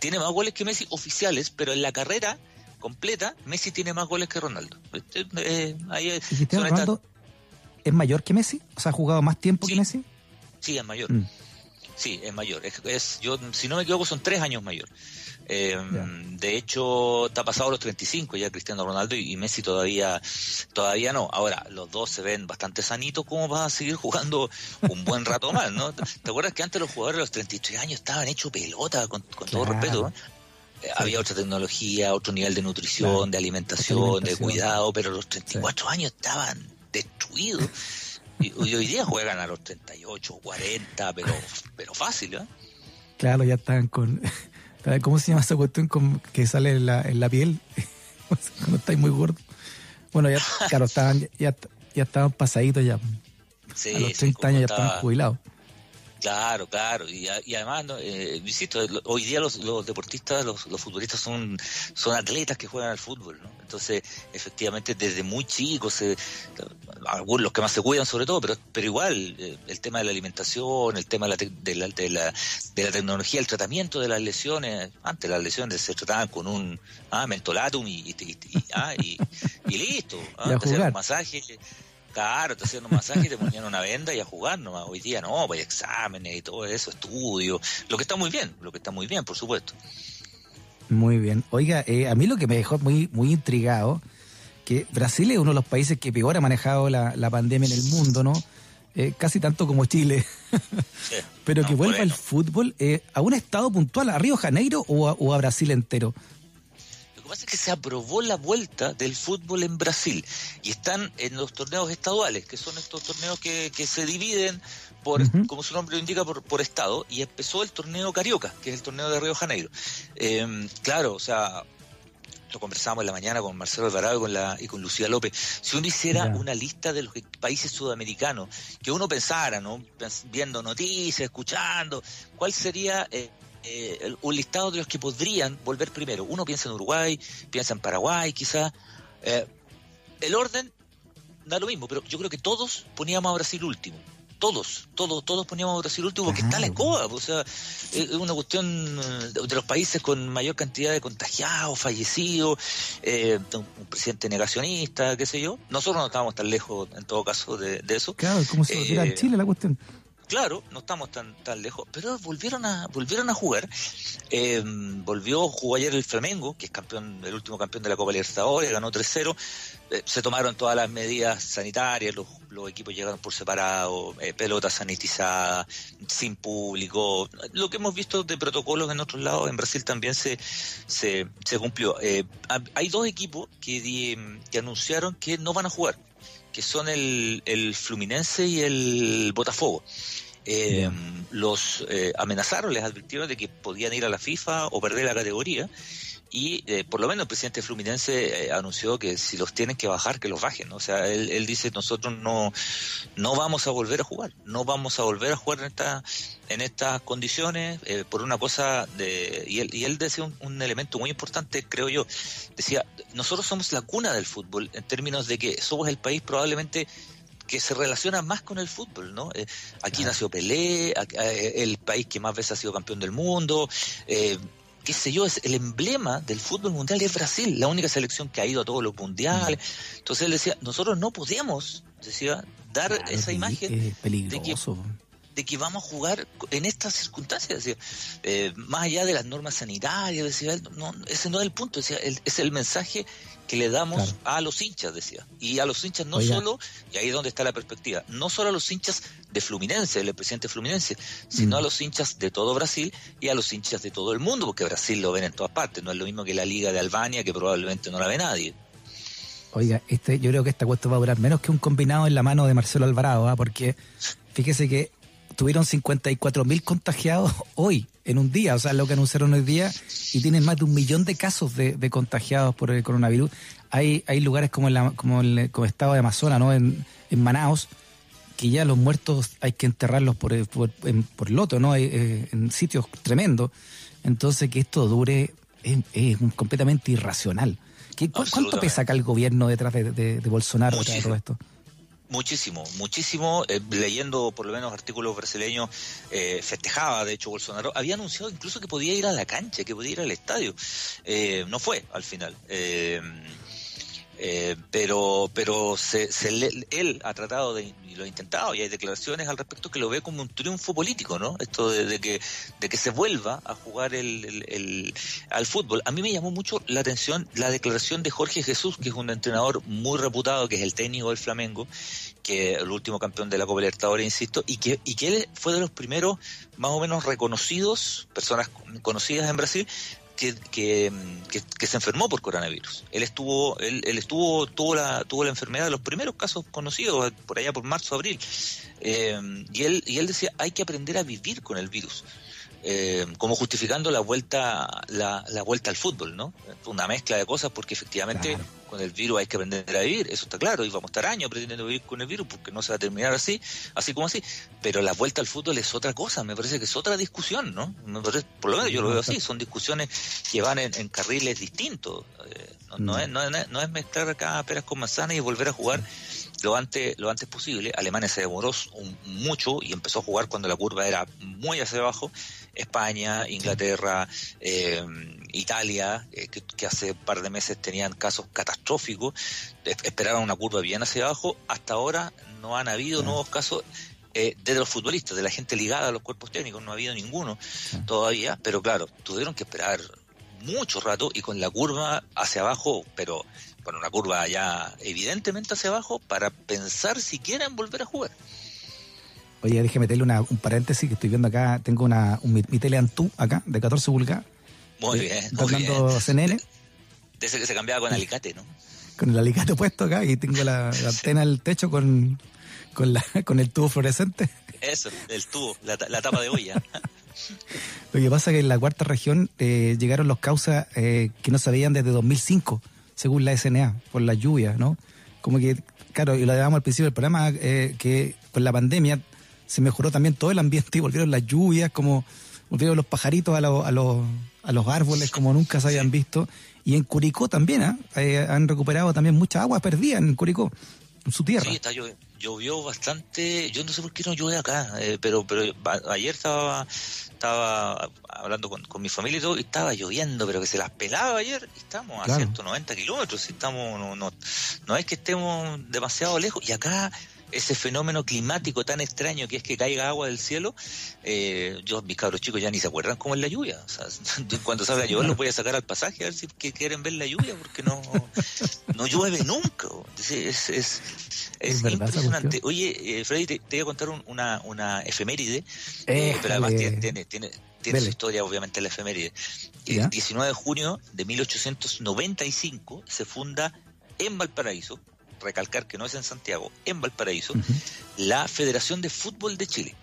Tiene más goles que Messi oficiales, pero en la carrera completa Messi tiene más goles que Ronaldo. Este, eh, ahí es- ¿Y Cristiano son estas- Ronaldo es mayor que Messi? O sea, ha jugado más tiempo Sí. que Messi. Sí, es mayor. Mm. Sí, es mayor. Es, es- yo, si no me equivoco, son tres años mayor. Eh, de hecho, está pasado los 35 ya Cristiano Ronaldo y, y Messi todavía todavía no. Ahora, los dos se ven bastante sanitos. ¿Cómo vas a seguir jugando un buen rato más? ¿no? ¿Te acuerdas que antes los jugadores de los 33 años estaban hechos pelota, con, con todo respeto? ¿eh? Había otra tecnología, otro nivel de nutrición, Claro. de alimentación, de cuidado, pero los 34 años estaban destruidos. Y, y hoy día juegan a los 38, 40, pero, pero fácil, ¿eh? Claro, ya están con. ¿Cómo se llama esa cuestión que sale en la, en la piel? Cuando estáis muy gordo. Bueno, ya, claro, estaban, ya, ya estaban pasaditos ya. Sí, a los sí, 30 como años ya estaba- estaban jubilados. Claro, claro, y, además, ¿no? eh, insisto, hoy día los, los deportistas, los, los futbolistas son, son atletas que juegan al fútbol, ¿no? Entonces, efectivamente, desde muy chicos, se- algunos los que más se cuidan sobre todo, pero, pero igual, eh, el tema de la alimentación, el tema de la, de, la, de, la, de la tecnología, el tratamiento de las lesiones, antes las lesiones se trataban con un ah, mentolatum y, y, y- ah, y- listo, Y a te hacían jugar. un masaje, Claro, te hacían un masaje y te ponían una venda y a jugar nomás. Hoy día no, pues hay exámenes y todo eso, estudios. Lo que está muy bien, lo que está muy bien, por supuesto. Muy bien. Oiga, eh, a mí lo que me dejó muy, muy intrigado, que Brasil es uno de los países que peor ha manejado la, la pandemia en el mundo, ¿no? Eh, casi tanto como Chile. Sí. Pero No, que vuelva el fútbol eh, a un estado puntual, a Río Janeiro o a, o a Brasil entero. Pasa es que se aprobó la vuelta del fútbol en Brasil y están en los torneos estaduales, que son estos torneos que, que se dividen por, como su nombre lo indica, por, por estado, y empezó el torneo Carioca, que es el torneo de Río de Janeiro. Eh, claro, o sea, lo conversamos en la mañana con Marcelo Alvarado y con, la, y con Lucía López. Si uno hiciera una lista de los países sudamericanos, que uno pensara, ¿no? Viendo noticias, escuchando, ¿cuál sería eh, eh, un listado de los que podrían volver primero? Uno piensa en Uruguay, piensa en Paraguay, quizás. Eh, el orden da lo mismo, pero yo creo que todos poníamos a Brasil último. Todos, todos, todos poníamos a Brasil último porque está la Claro. escoba. O sea, es una cuestión eh, de los países con mayor cantidad de contagiados, fallecidos, eh, un presidente negacionista, qué sé yo. Nosotros no estábamos tan lejos, en todo caso, de, de eso. Claro, como si volviera Eh, en Chile la cuestión. Claro, no estamos tan tan lejos, pero volvieron a volvieron a jugar. Eh, volvió, jugó ayer el Flamengo, que es campeón, el último campeón de la Copa Libertadores, ganó 3-0. Eh, se tomaron todas las medidas sanitarias, los, equipos llegaron por separado, eh, pelota sanitizada, sin público. Lo que hemos visto de protocolos en otros lados, en Brasil también se, se, se cumplió. Eh, ha- hay dos equipos que, que anunciaron que no van a jugar, que son el, el Fluminense y el Botafogo. Eh, los eh, amenazaron, les advirtieron de que podían ir a la FIFA o perder la categoría y eh, por lo menos el presidente Fluminense eh, anunció que si los tienen que bajar, que los bajen. ¿no? O sea, él, él dice, nosotros no, no vamos a volver a jugar, no vamos a volver a jugar en, esta, en estas condiciones eh, por una cosa de... Y él, y él decía un, un elemento muy importante, creo yo, decía, nosotros somos la cuna del fútbol en términos de que somos el país probablemente que se relaciona más con el fútbol, ¿no? Eh, aquí nació Pelé, eh, el país que más veces ha sido campeón del mundo, eh, qué sé yo, es el emblema del fútbol mundial es Brasil, la única selección que ha ido a todos los mundiales. Entonces él decía, nosotros no podemos, decía, dar Claro, esa imagen es peligroso. De que vamos a jugar en estas circunstancias, decía, eh, más allá de las normas sanitarias, decía no, ese no es el punto, decía, el- es el mensaje que le damos Claro. a los hinchas, decía, y a los hinchas no Oiga. solo, y ahí es donde está la perspectiva, no solo a los hinchas de Fluminense, el presidente Fluminense, sino Mm. a los hinchas de todo Brasil y a los hinchas de todo el mundo, porque Brasil lo ven en todas partes, no es lo mismo que la Liga de Albania, que probablemente no la ve nadie. Oiga, este, yo creo que esta cuestión va a durar menos que un combinado en la mano de Marcelo Alvarado, ¿ah? porque fíjese que tuvieron 54 mil contagiados hoy, en un día, o sea, lo que anunciaron hoy día, y tienen más de un millón de casos de, de contagiados por el coronavirus. Hay, hay lugares como, en la- como el como estado de Amazonas, ¿no? En, en Manaus, que ya los muertos hay que enterrarlos por, eh, por, en- por loto, ¿no? Hay, eh, en sitios tremendos. Entonces, que esto dure es, completamente irracional. ¿Qué, cu- ¿Cuánto pesa acá el gobierno detrás de, de- de Bolsonaro, detrás de todo esto? Muchísimo, muchísimo. eh, leyendo por lo menos artículos brasileños, eh, festejaba, de hecho, Bolsonaro. Había anunciado incluso que podía ir a la cancha, que podía ir al estadio. Eh, no fue al final. Eh, pero pero se, le- él ha tratado de, y lo ha intentado, y hay declaraciones al respecto que lo ve como un triunfo político, ¿no? Esto de, de que de que se vuelva a jugar el, el- el- al fútbol. A mí me llamó mucho la atención la declaración de Jorge Jesús, que es un entrenador muy reputado, que es el técnico del Flamengo, que el último campeón de la Copa Libertadores, insisto, y que, y que él fue de los primeros más o menos reconocidos, personas conocidas en Brasil, que, que, se enfermó por coronavirus. Él estuvo, él, él estuvo, tuvo la, tuvo la enfermedad de los primeros casos conocidos, por allá por marzo, abril. Eh, y él, y él decía, hay que aprender a vivir con el virus. Eh, como justificando la vuelta la, la vuelta al fútbol, ¿no? Una mezcla de cosas porque efectivamente Claro. con el virus hay que aprender a vivir, eso está claro, y vamos a estar años aprendiendo a vivir con el virus porque no se va a terminar así, así como así, pero la vuelta al fútbol es otra cosa, me parece que es otra discusión, ¿no? Me parece- por lo menos yo lo veo así, son discusiones que van en, en carriles distintos, eh, no, no es, no, es, no es mezclar acá peras con manzanas y volver a jugar lo antes lo antes posible. Alemania se demoró un- mucho y empezó a jugar cuando la curva era muy hacia abajo. España, Inglaterra, eh, Italia, eh, que, que hace un par de meses tenían casos catastróficos, es- esperaban una curva bien hacia abajo. Hasta ahora no han habido nuevos casos. eh, de los futbolistas, de la gente ligada a los cuerpos técnicos, no ha habido ninguno todavía, pero claro, tuvieron que esperar mucho rato y con la curva hacia abajo, pero con una curva ya evidentemente hacia abajo, para pensar si quieren volver a jugar. Oye, déjeme meterle una- un paréntesis que estoy viendo acá. Tengo una, un, mi, mi tele Antú acá, de 14 pulgadas. Muy bien, está muy hablando bien. CNN, De ese que se cambiaba con alicate, ¿no? con el alicate puesto acá y tengo la, la antena al techo con, con, la, con el tubo fluorescente. Eso, el tubo, la, la tapa de olla. Lo que pasa es que en la cuarta región eh, llegaron los causas eh, que no se veían desde 2005, según la SNA, por la lluvia, ¿no? Como que, claro, y lo hablábamos al principio del programa, eh, que con la pandemia se mejoró también todo el ambiente y volvieron las lluvias, como volvieron los pajaritos a, los- a, los, a los árboles como nunca se habían visto. Y en Curicó también, ¿ah? Eh, han recuperado también mucha agua perdida en Curicó, en su tierra. Sí, está llovi- llovió bastante. Yo no sé por qué no llueve acá, eh, pero pero ayer estaba estaba hablando con, con mi familia y todo, y estaba lloviendo, pero que se las pelaba ayer. Y estamos a Claro. 190 kilómetros, estamos no, no, no es que estemos demasiado lejos. Y acá ese fenómeno climático tan extraño que es que caiga agua del cielo, eh, yo, mis cabros chicos ya ni se acuerdan cómo es la lluvia. O sea, cuando salga a llover los voy a sacar al pasaje a ver si quieren ver la lluvia, porque no, no llueve nunca. Es, es, es, impresionante. Oye, eh, Freddy, te, te voy a contar un- una, una efeméride, eh, Éjale. pero además tiene, tiene, tiene, tiene su historia, obviamente, la efeméride. El ¿Ya? 19 de junio de 1895 se funda en Valparaíso, recalcar que no es en Santiago, en Valparaíso, la Federación de Fútbol de Chile,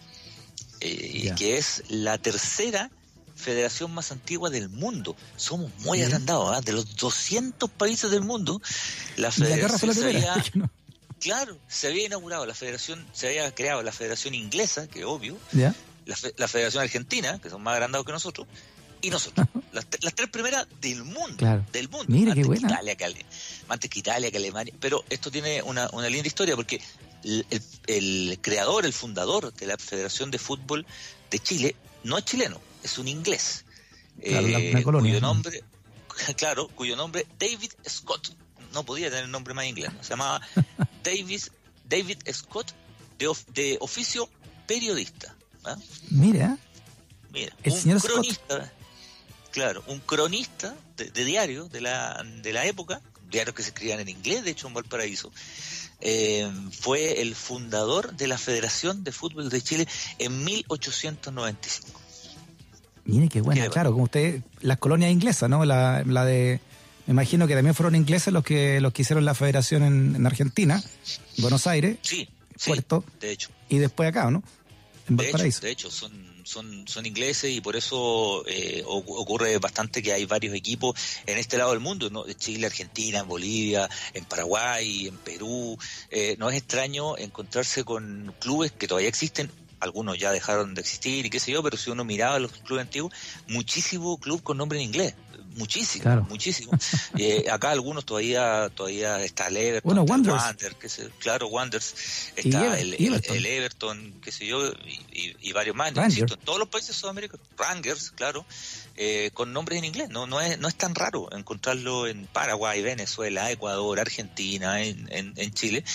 eh, que es la tercera federación más antigua del mundo. Somos muy agrandados, ¿ah? de los 200 países del mundo, la federación la se había, claro, se había inaugurado la federación, se había creado la federación inglesa, que obvio, ¿Ya? la, fe- la Federación Argentina, que son más agrandados que nosotros, y nosotros. las, las tres primeras del mundo. Claro. Del mundo. Mira, qué buena. Que Italia, que, Ale- antes que Italia, que Alemania. Pero esto tiene una, una linda historia porque el, el- el creador, el fundador de la Federación de Fútbol de Chile no es chileno, es un inglés. eh, Claro, la- una colonia, cuyo ¿no? nombre, claro, cuyo nombre David Scott. No podía tener nombre más inglés. ¿no? Se llamaba Davis, David Scott, de, of- de oficio periodista. ¿ah? Mira, Mira, El un señor Scott. Claro, un cronista de, de diario de la, de la época, diarios que se escribían en inglés, de hecho en Valparaíso, eh, fue el fundador de la Federación de Fútbol de Chile en 1895. Mire qué buena, Qué claro, como usted, las colonias inglesas, ¿no? La, la de, me imagino que también fueron ingleses los que los que hicieron la federación en, en Argentina, Buenos Aires, Sí, sí, Puerto, de hecho. y después acá, ¿no? En De hecho, Valparaíso. de hecho, son, son, son ingleses y por eso eh, ocu- ocurre bastante que hay varios equipos en este lado del mundo, ¿no? Chile, Argentina, en Bolivia, en Paraguay, en Perú. Eh, no es extraño encontrarse con clubes que todavía existen. Algunos ya dejaron de existir y qué sé yo, pero si uno miraba los clubes antiguos, muchísimo club con nombre en inglés. Muchísimo, Claro. muchísimo. Eh, acá algunos todavía todavía está el Everton, Bueno, Wanderers. Wander, que se- claro, Wanderers, está el, el- Everton. el Everton, qué sé yo, y, y- y varios más, Rangers. insisto, en todos los países sudamericanos, Rangers, claro, eh, con nombres en inglés, no, no, es, no es tan raro encontrarlo en Paraguay, Venezuela, Ecuador, Argentina, en, en, en Chile.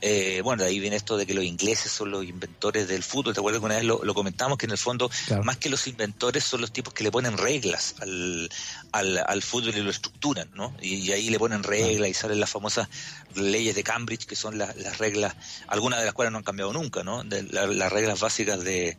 Eh, bueno, de ahí viene esto de que los ingleses son los inventores del fútbol, ¿te acuerdas que una vez lo, lo comentamos? Que en el fondo, Claro. más que los inventores, son los tipos que le ponen reglas al, al, al fútbol y lo estructuran, ¿no? Y, y ahí le ponen reglas y salen las famosas leyes de Cambridge, que son las, las reglas, algunas de las cuales no han cambiado nunca, ¿no? De la- las reglas básicas de,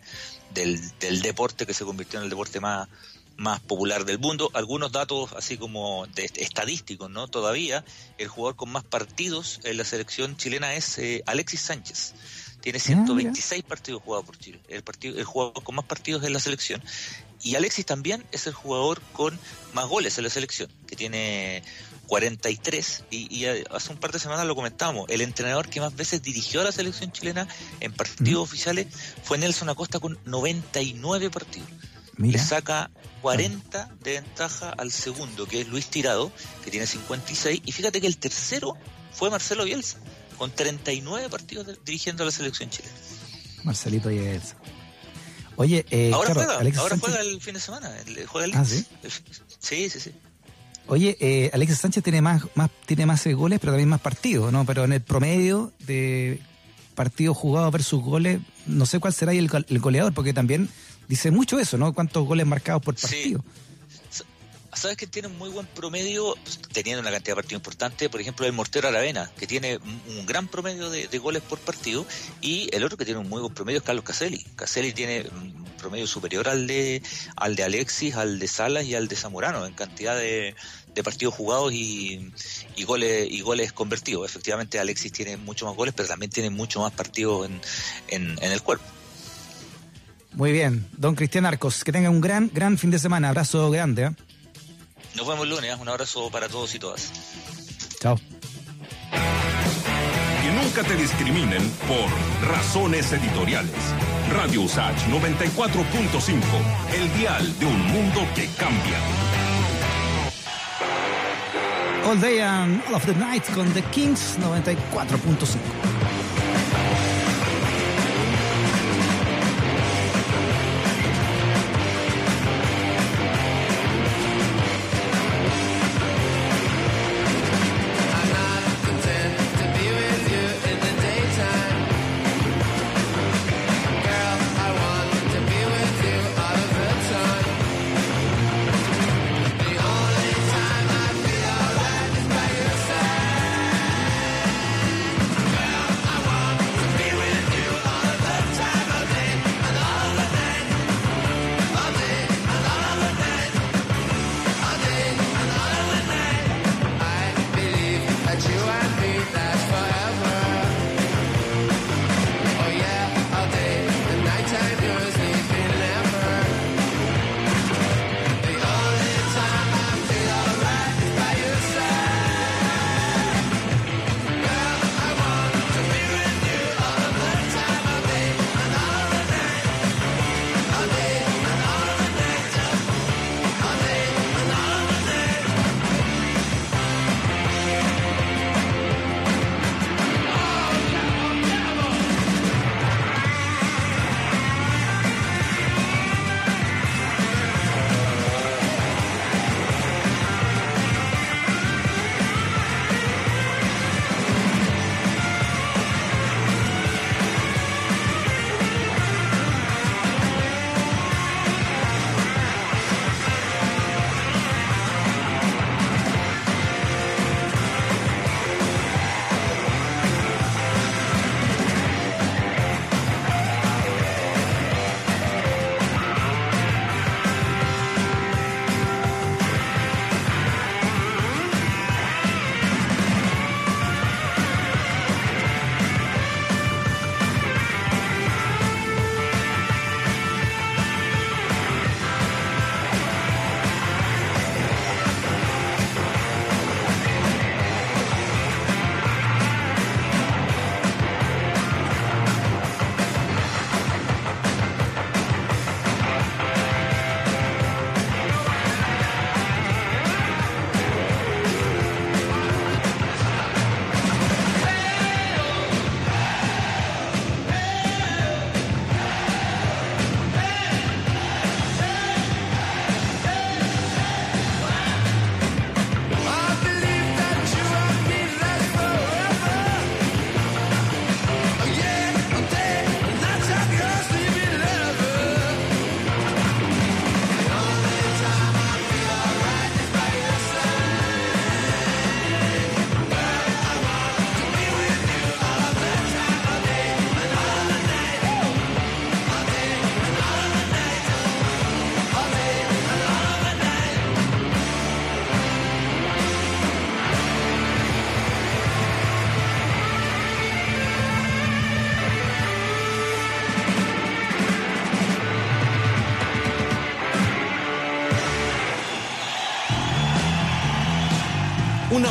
del, del deporte que se convirtió en el deporte más más popular del mundo. Algunos datos así como de estadísticos, ¿no? Todavía el jugador con más partidos en la selección chilena es eh, Alexis Sánchez. Tiene 126 partidos jugados por Chile. El partido el jugador con más partidos en la selección y Alexis también es el jugador con más goles en la selección, que tiene 43 y, y hace un par de semanas lo comentamos, el entrenador que más veces dirigió a la selección chilena en partidos oficiales fue Nelson Acosta con 99 partidos. Mira. Le saca 40 de ventaja al segundo, que es Luis Tirado, que tiene 56, y fíjate que el tercero fue Marcelo Bielsa, con 39 partidos de- dirigiendo a la selección chilena. Marcelito y Elsa. Oye, eh, ahora claro, juega, ahora Sánchez- juega el fin de semana, el- juega el Ah, ¿sí? Sí, sí, sí. Oye, eh, Alexis Sánchez tiene más, más, tiene más eh, goles, pero también más partidos, ¿no? Pero en el promedio de partidos jugados versus goles, no sé cuál será el, el goleador, porque también dice mucho eso, ¿no? Cuántos goles marcados por Sí. partido. Sabes que tiene un muy buen promedio, pues, teniendo una cantidad de partidos importante, por ejemplo, el Mortero Aravena, que tiene un, un gran promedio de, de goles por partido, y el otro que tiene un muy buen promedio es Carlos Caselli. Caselli tiene un promedio superior al de, al de Alexis, al de Salas y al de Zamorano en cantidad de, de partidos jugados y, y goles y goles convertidos. Efectivamente, Alexis tiene mucho más goles, pero también tiene mucho más partidos en, en, en el cuerpo. Muy bien, don Cristian Arcos, que tenga un gran, gran fin de semana. Abrazo grande, ¿eh? Nos vemos el lunes, ¿eh? un abrazo para todos y todas. Chao. Que nunca te discriminen por razones editoriales. Radio Usach 94.5, el dial de un mundo que cambia. All Day and All of the Night con The Kings 94.5.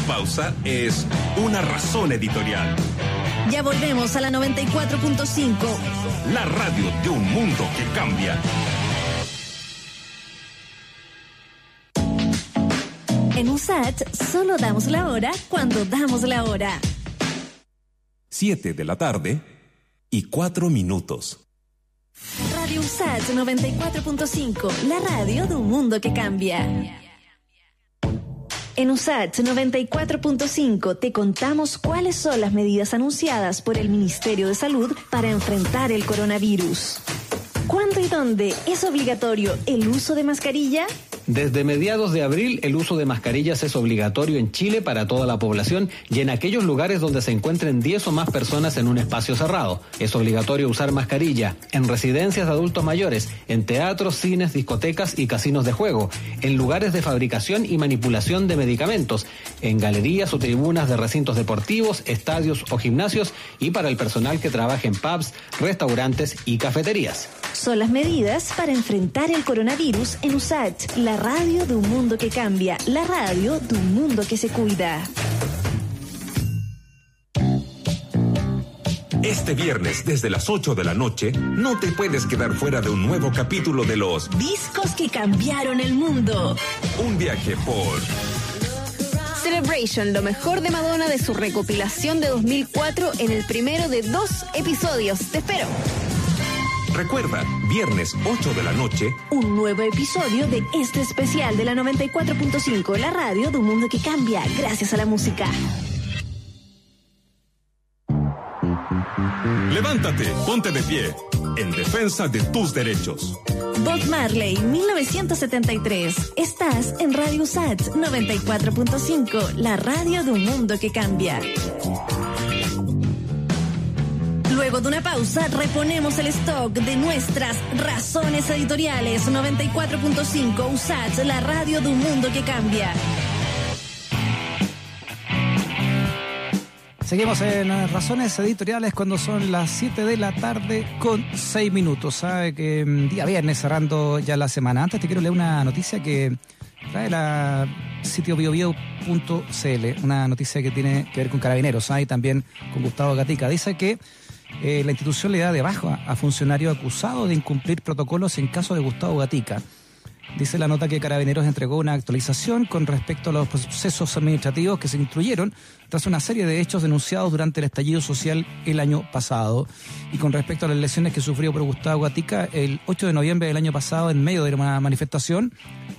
pausa es una razón editorial. Ya volvemos a la 94.5. La radio de un mundo que cambia. En USAT solo damos la hora cuando damos la hora. 7 de la tarde y 4 minutos. Radio USAT 94.5, la radio de un mundo que cambia. En USAT 94.5 te contamos cuáles son las medidas anunciadas por el Ministerio de Salud para enfrentar el coronavirus. ¿Cuándo y dónde es obligatorio el uso de mascarilla? Desde mediados de abril, el uso de mascarillas es obligatorio en Chile para toda la población y en aquellos lugares donde se encuentren 10 o más personas en un espacio cerrado. Es obligatorio usar mascarilla en residencias de adultos mayores, en teatros, cines, discotecas y casinos de juego, en lugares de fabricación y manipulación de medicamentos, en galerías o tribunas de recintos deportivos, estadios o gimnasios y para el personal que trabaja en pubs, restaurantes y cafeterías. Son las medidas para enfrentar el coronavirus en USAT, la radio de un mundo que cambia, la radio de un mundo que se cuida. Este viernes desde las 8 de la noche no te puedes quedar fuera de un nuevo capítulo de los Discos que cambiaron el mundo. Un viaje por Celebration, lo mejor de Madonna de su recopilación de 2004 en el primero de dos episodios. Te espero. Recuerda, viernes 8 de la noche, Un nuevo episodio de este especial de la 94.5, la radio de un mundo que cambia gracias a la música. levántate, ponte de pie, en defensa de tus derechos. Bob Marley, 1973. Estás en Radio Sat 94.5, la radio de un mundo que cambia. Luego de una pausa, reponemos el stock de nuestras razones editoriales 94.5 USAT, la radio de un mundo que cambia. Seguimos en eh, Razones Editoriales cuando son las 7 de la tarde con 6 minutos. Sabe que mm, día viernes cerrando ya la semana. Antes te quiero leer una noticia que trae la sitio biobio.cl, una noticia que tiene que ver con carabineros ¿ah? y también con Gustavo Gatica. Dice que eh, la institución le da de baja a funcionario acusado de incumplir protocolos en caso de Gustavo Gatica. Dice la nota que Carabineros entregó una actualización con respecto a los procesos administrativos que se incluyeron tras una serie de hechos denunciados durante el estallido social el año pasado. Y con respecto a las lesiones que sufrió por Gustavo Gatica, el 8 de noviembre del año pasado, en medio de una manifestación,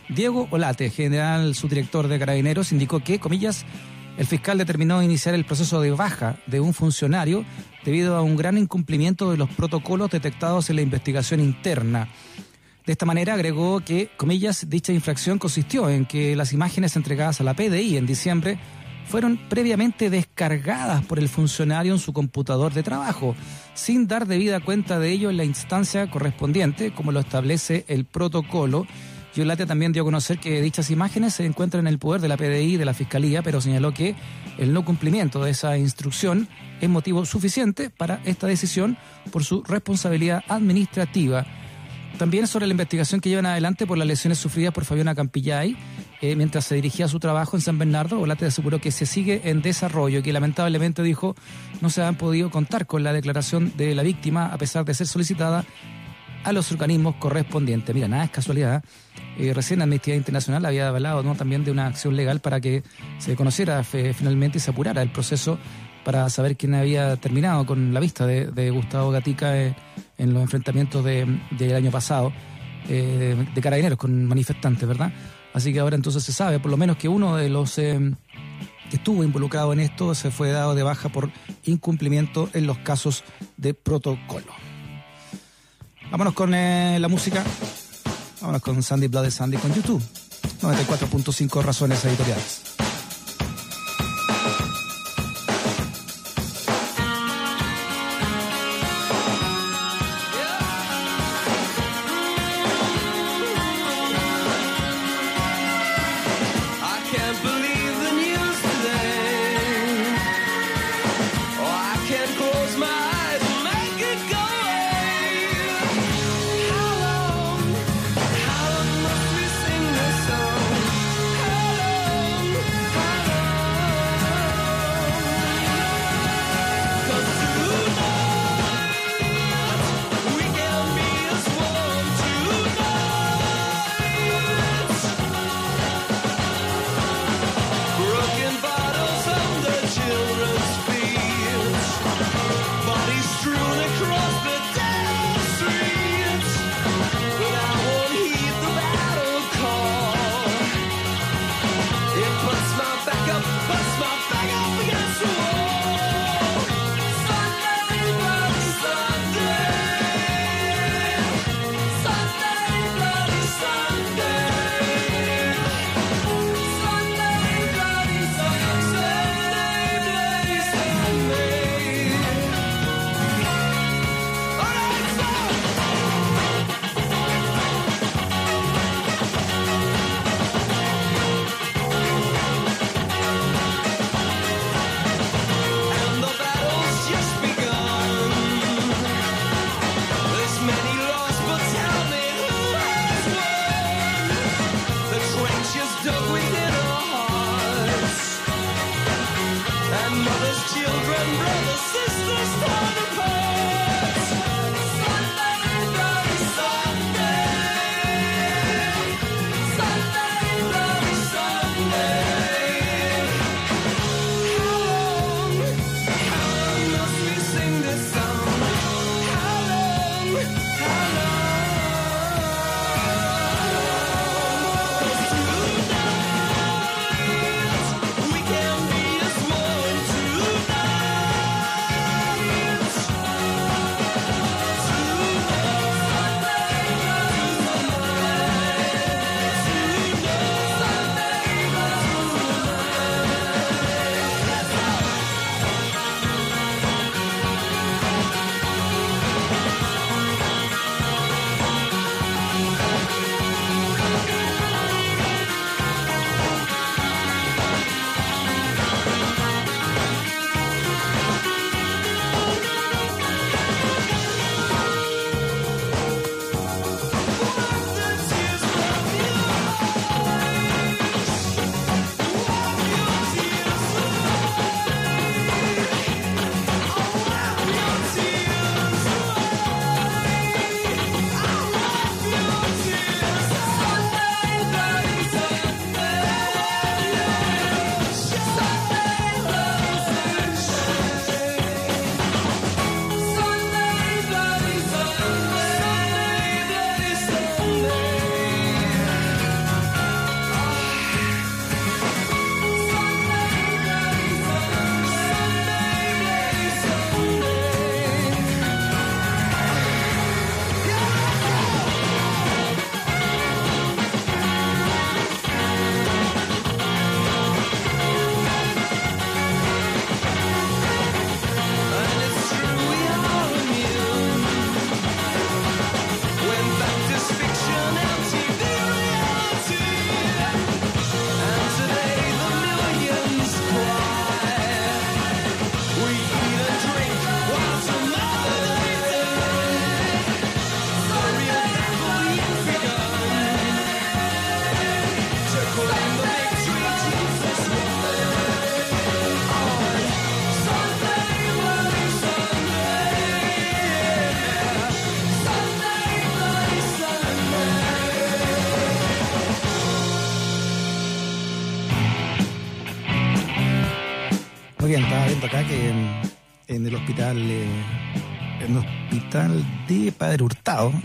Diego Olate, general subdirector de Carabineros, indicó que, comillas, el fiscal determinó iniciar el proceso de baja de un funcionario debido a un gran incumplimiento de los protocolos detectados en la investigación interna. De esta manera agregó que, comillas, dicha infracción consistió en que las imágenes entregadas a la PDI en diciembre fueron previamente descargadas por el funcionario en su computador de trabajo, sin dar debida cuenta de ello en la instancia correspondiente, como lo establece el protocolo. Yolate también dio a conocer que dichas imágenes se encuentran en el poder de la PDI y de la Fiscalía, pero señaló que el no cumplimiento de esa instrucción es motivo suficiente para esta decisión por su responsabilidad administrativa. También sobre la investigación que llevan adelante por las lesiones sufridas por Fabiana Campillay, eh, mientras se dirigía a su trabajo en San Bernardo, Olate aseguró que se sigue en desarrollo y que lamentablemente dijo no se han podido contar con la declaración de la víctima a pesar de ser solicitada a los organismos correspondientes. Mira, nada es casualidad. Eh, recién Amnistía Internacional había hablado también de una acción legal para que se conociera fe- finalmente y se apurara el proceso para saber quién había terminado con la vista de, de Gustavo Gatica eh, en los enfrentamientos de- del año pasado eh, de carabineros con manifestantes, ¿verdad? Así que ahora entonces se sabe, por lo menos que uno de los eh, que estuvo involucrado en esto se fue dado de baja por incumplimiento en los casos de protocolo. Vámonos con eh, la música. Vámonos con Sandy Blood de Sandy con YouTube. 94.5 razones editoriales.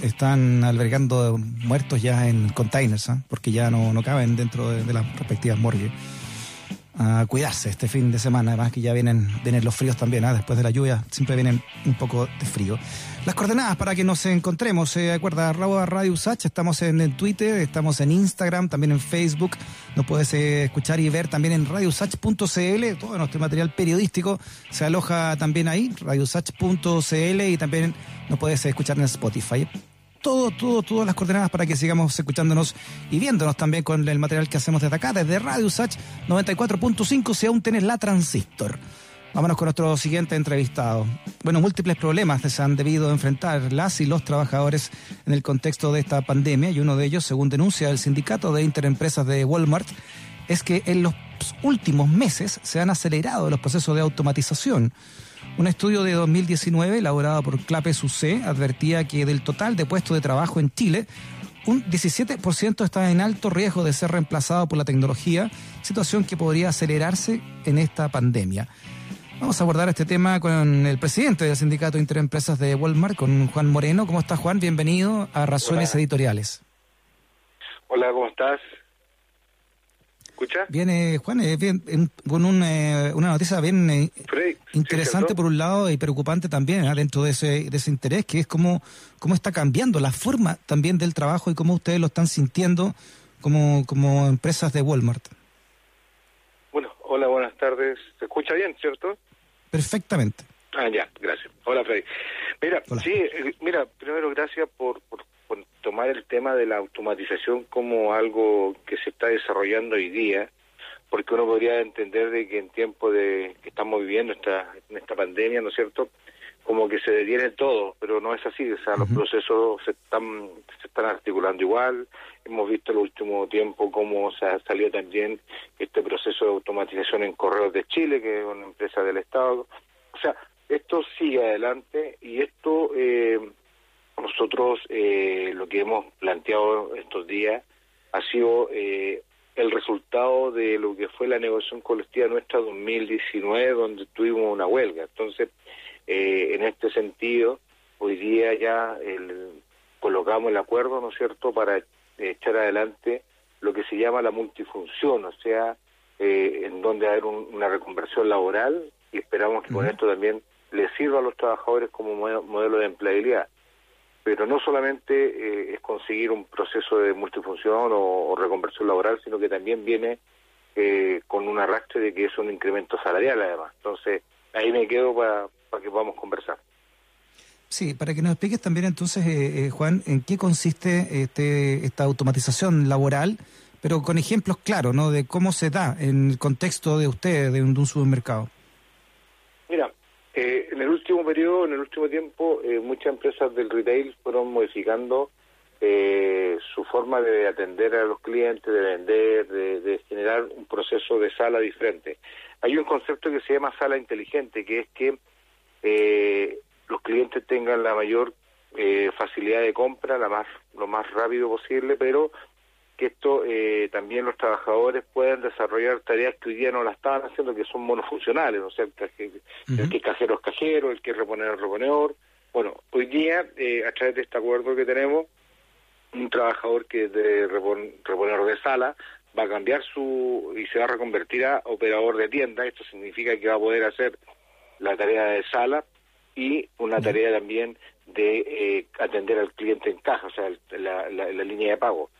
Están albergando muertos ya en containers, ¿ah? porque ya no, no caben dentro de, las respectivas morgues. A cuidarse este fin de semana, además que ya vienen, vienen los fríos también, ¿ah? después de la lluvia siempre vienen un poco de frío. Las coordenadas para que nos encontremos, se acuerda, Radio Usach, estamos en Twitter, estamos en Instagram, también en Facebook, nos puedes eh, escuchar y ver también en radiousach.cl, todo nuestro material periodístico se aloja también ahí, radiousach.cl y también nos puedes escuchar en Spotify. Todo, todo, todas las coordenadas para que sigamos escuchándonos y viéndonos también con el material que hacemos desde acá, desde Radio Usach 94.5, si aún tenés la transistor. Vámonos con nuestro siguiente entrevistado. Bueno, múltiples problemas se han debido enfrentar las y los trabajadores en el contexto de esta pandemia y uno de ellos, según denuncia el sindicato de interempresas de Walmart, es que en los últimos meses se han acelerado los procesos de automatización. Un estudio de 2019 elaborado por Clapes UC advertía que del total de puestos de trabajo en Chile, un 17% está en alto riesgo de ser reemplazado por la tecnología, situación que podría acelerarse en esta pandemia. Vamos a abordar este tema con el presidente del Sindicato Interempresas de Walmart, con Juan Moreno. ¿Cómo estás, Juan? Bienvenido a Razones Hola. Editoriales. Hola, ¿cómo estás? ¿Escucha? Viene, Juan, eh, bien, en- con un, eh, una noticia bien eh, Freddy, interesante por un lado y preocupante también ¿ah? dentro de ese, de ese interés, que es cómo, cómo está cambiando la forma también del trabajo y cómo ustedes lo están sintiendo como, como empresas de Walmart. Bueno, hola, buenas tardes. ¿Se escucha bien, cierto? Perfectamente. Ah, ya, gracias. Hola, Freddy. Mira, Hola. sí, eh, mira, primero gracias por, por, por tomar el tema de la automatización como algo que se está desarrollando hoy día, porque uno podría entender de que en tiempo de que estamos viviendo esta, en esta pandemia, ¿no es cierto?, como que se detiene todo, pero no es así, o sea, los procesos se están, se están articulando igual, hemos visto en el último tiempo cómo se ha salido también este proceso de automatización en Correos de Chile, que es una empresa del Estado. O sea, esto sigue adelante y esto eh, nosotros eh, lo que hemos planteado estos días ha sido eh, el resultado de lo que fue la negociación colectiva nuestra 2019, donde tuvimos una huelga. Entonces, eh, en este sentido, hoy día ya el- colocamos el acuerdo, ¿no es cierto?, para echar adelante lo que se llama la multifunción, o sea, eh, en donde hay una reconversión laboral y esperamos que con esto también le sirva a los trabajadores como mo- modelo de empleabilidad. Pero no solamente eh, es conseguir un proceso de multifunción o, o reconversión laboral, sino que también viene eh, con un arrastre de que es un incremento salarial además. Entonces, ahí me quedo para, para que podamos conversar. Sí, para que nos expliques también entonces, eh, eh, Juan, en qué consiste este, esta automatización laboral, pero con ejemplos claros, ¿no? De cómo se da en el contexto de ustedes, de un, de un supermercado. Mira, eh, en el último periodo, en el último tiempo, eh, muchas empresas del retail fueron modificando eh, su forma de atender a los clientes, de vender, de, de generar un proceso de sala diferente. Hay un concepto que se llama sala inteligente, que es que eh, los clientes tengan la mayor eh, facilidad de compra, la más lo más rápido posible, pero que esto eh, también los trabajadores puedan desarrollar tareas que hoy día no las estaban haciendo, que son monofuncionales, o sea, el, caje- el que cajero es cajero, el que es reponedor es reponedor. Bueno, hoy día, eh, a través de este acuerdo que tenemos, un trabajador que es de repon- reponedor de sala va a cambiar su y se va a reconvertir a operador de tienda. Esto significa que va a poder hacer la tarea de sala y una tarea también de eh, atender al cliente en caja, o sea, el- la, la- la línea de pago.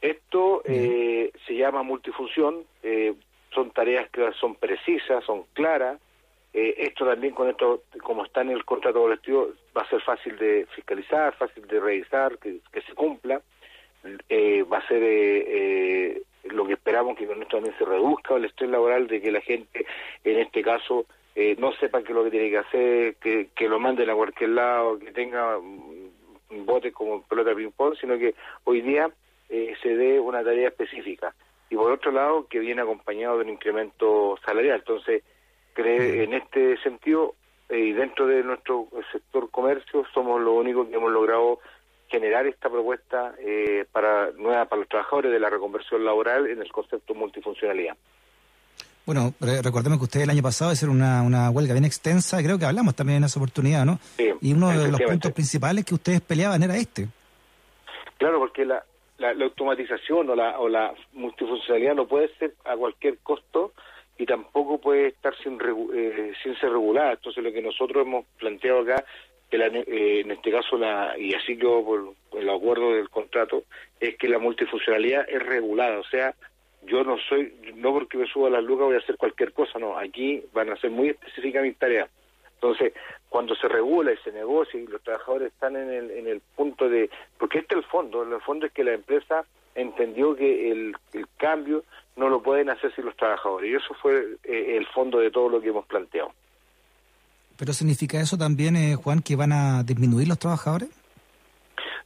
Esto eh, se llama multifunción, eh, son tareas que son precisas, son claras. Eh, esto también con esto, como está en el contrato colectivo, va a ser fácil de fiscalizar, fácil de revisar, que, que se cumpla. Eh, va a ser eh, eh, lo que esperamos que con esto también se reduzca el estrés laboral de que la gente, en este caso, eh, no sepa qué es lo que tiene que hacer, que, que lo manden a cualquier lado, que tenga mm, un bote como pelota de ping-pong, sino que hoy día eh, se dé una tarea específica. Y por otro lado, que viene acompañado de un incremento salarial. Entonces, cree, en este sentido, eh, y dentro de nuestro sector comercio, somos lo único que hemos logrado generar esta propuesta eh, para nueva para los trabajadores de la reconversión laboral en el concepto multifuncionalidad. Bueno, re- recordemos que ustedes el año pasado hicieron una, una huelga bien extensa, creo que hablamos también en esa oportunidad, ¿no? Sí, y uno de los puntos principales que ustedes peleaban era este. Claro, porque la, la, la automatización o la, o la multifuncionalidad no puede ser a cualquier costo y tampoco puede estar sin, regu- eh, sin ser regulada. Entonces, lo que nosotros hemos planteado acá, que la, eh, en este caso, la, y así quedó por el acuerdo del contrato, es que la multifuncionalidad es regulada. O sea, yo no soy, no porque me suba a las lucas voy a hacer cualquier cosa, no. Aquí van a ser muy específicas mis tareas. Entonces, cuando se regula y se negocia y los trabajadores están en el, en el punto de... Porque este es el fondo, el fondo es que la empresa entendió que el, el cambio no lo pueden hacer sin los trabajadores. Y eso fue eh, el fondo de todo lo que hemos planteado. Pero significa eso también, eh, Juan, que van a disminuir los trabajadores?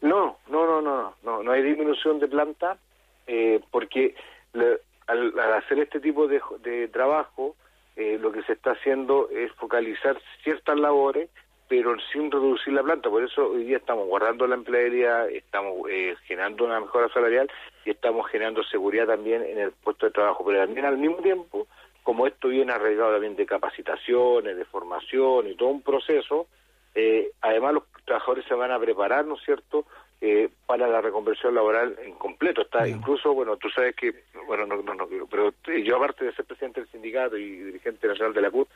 No, no, no, no, no, no, no hay disminución de planta eh, porque le- al, hacer este tipo de, de trabajo eh, lo que se está haciendo es focalizar ciertas labores pero sin reducir la planta. Por eso hoy día estamos guardando la empleabilidad, estamos eh, generando una mejora salarial y estamos generando seguridad también en el puesto de trabajo. Pero también al mismo tiempo, como esto viene arraigado también de capacitaciones, de formación y todo un proceso, eh, además los trabajadores se van a preparar, ¿no es cierto?, eh, para la reconversión laboral en completo. Está incluso, bueno, tú sabes que, bueno, no, no, no, pero yo aparte de ser presidente del sindicato y dirigente nacional de la CUT,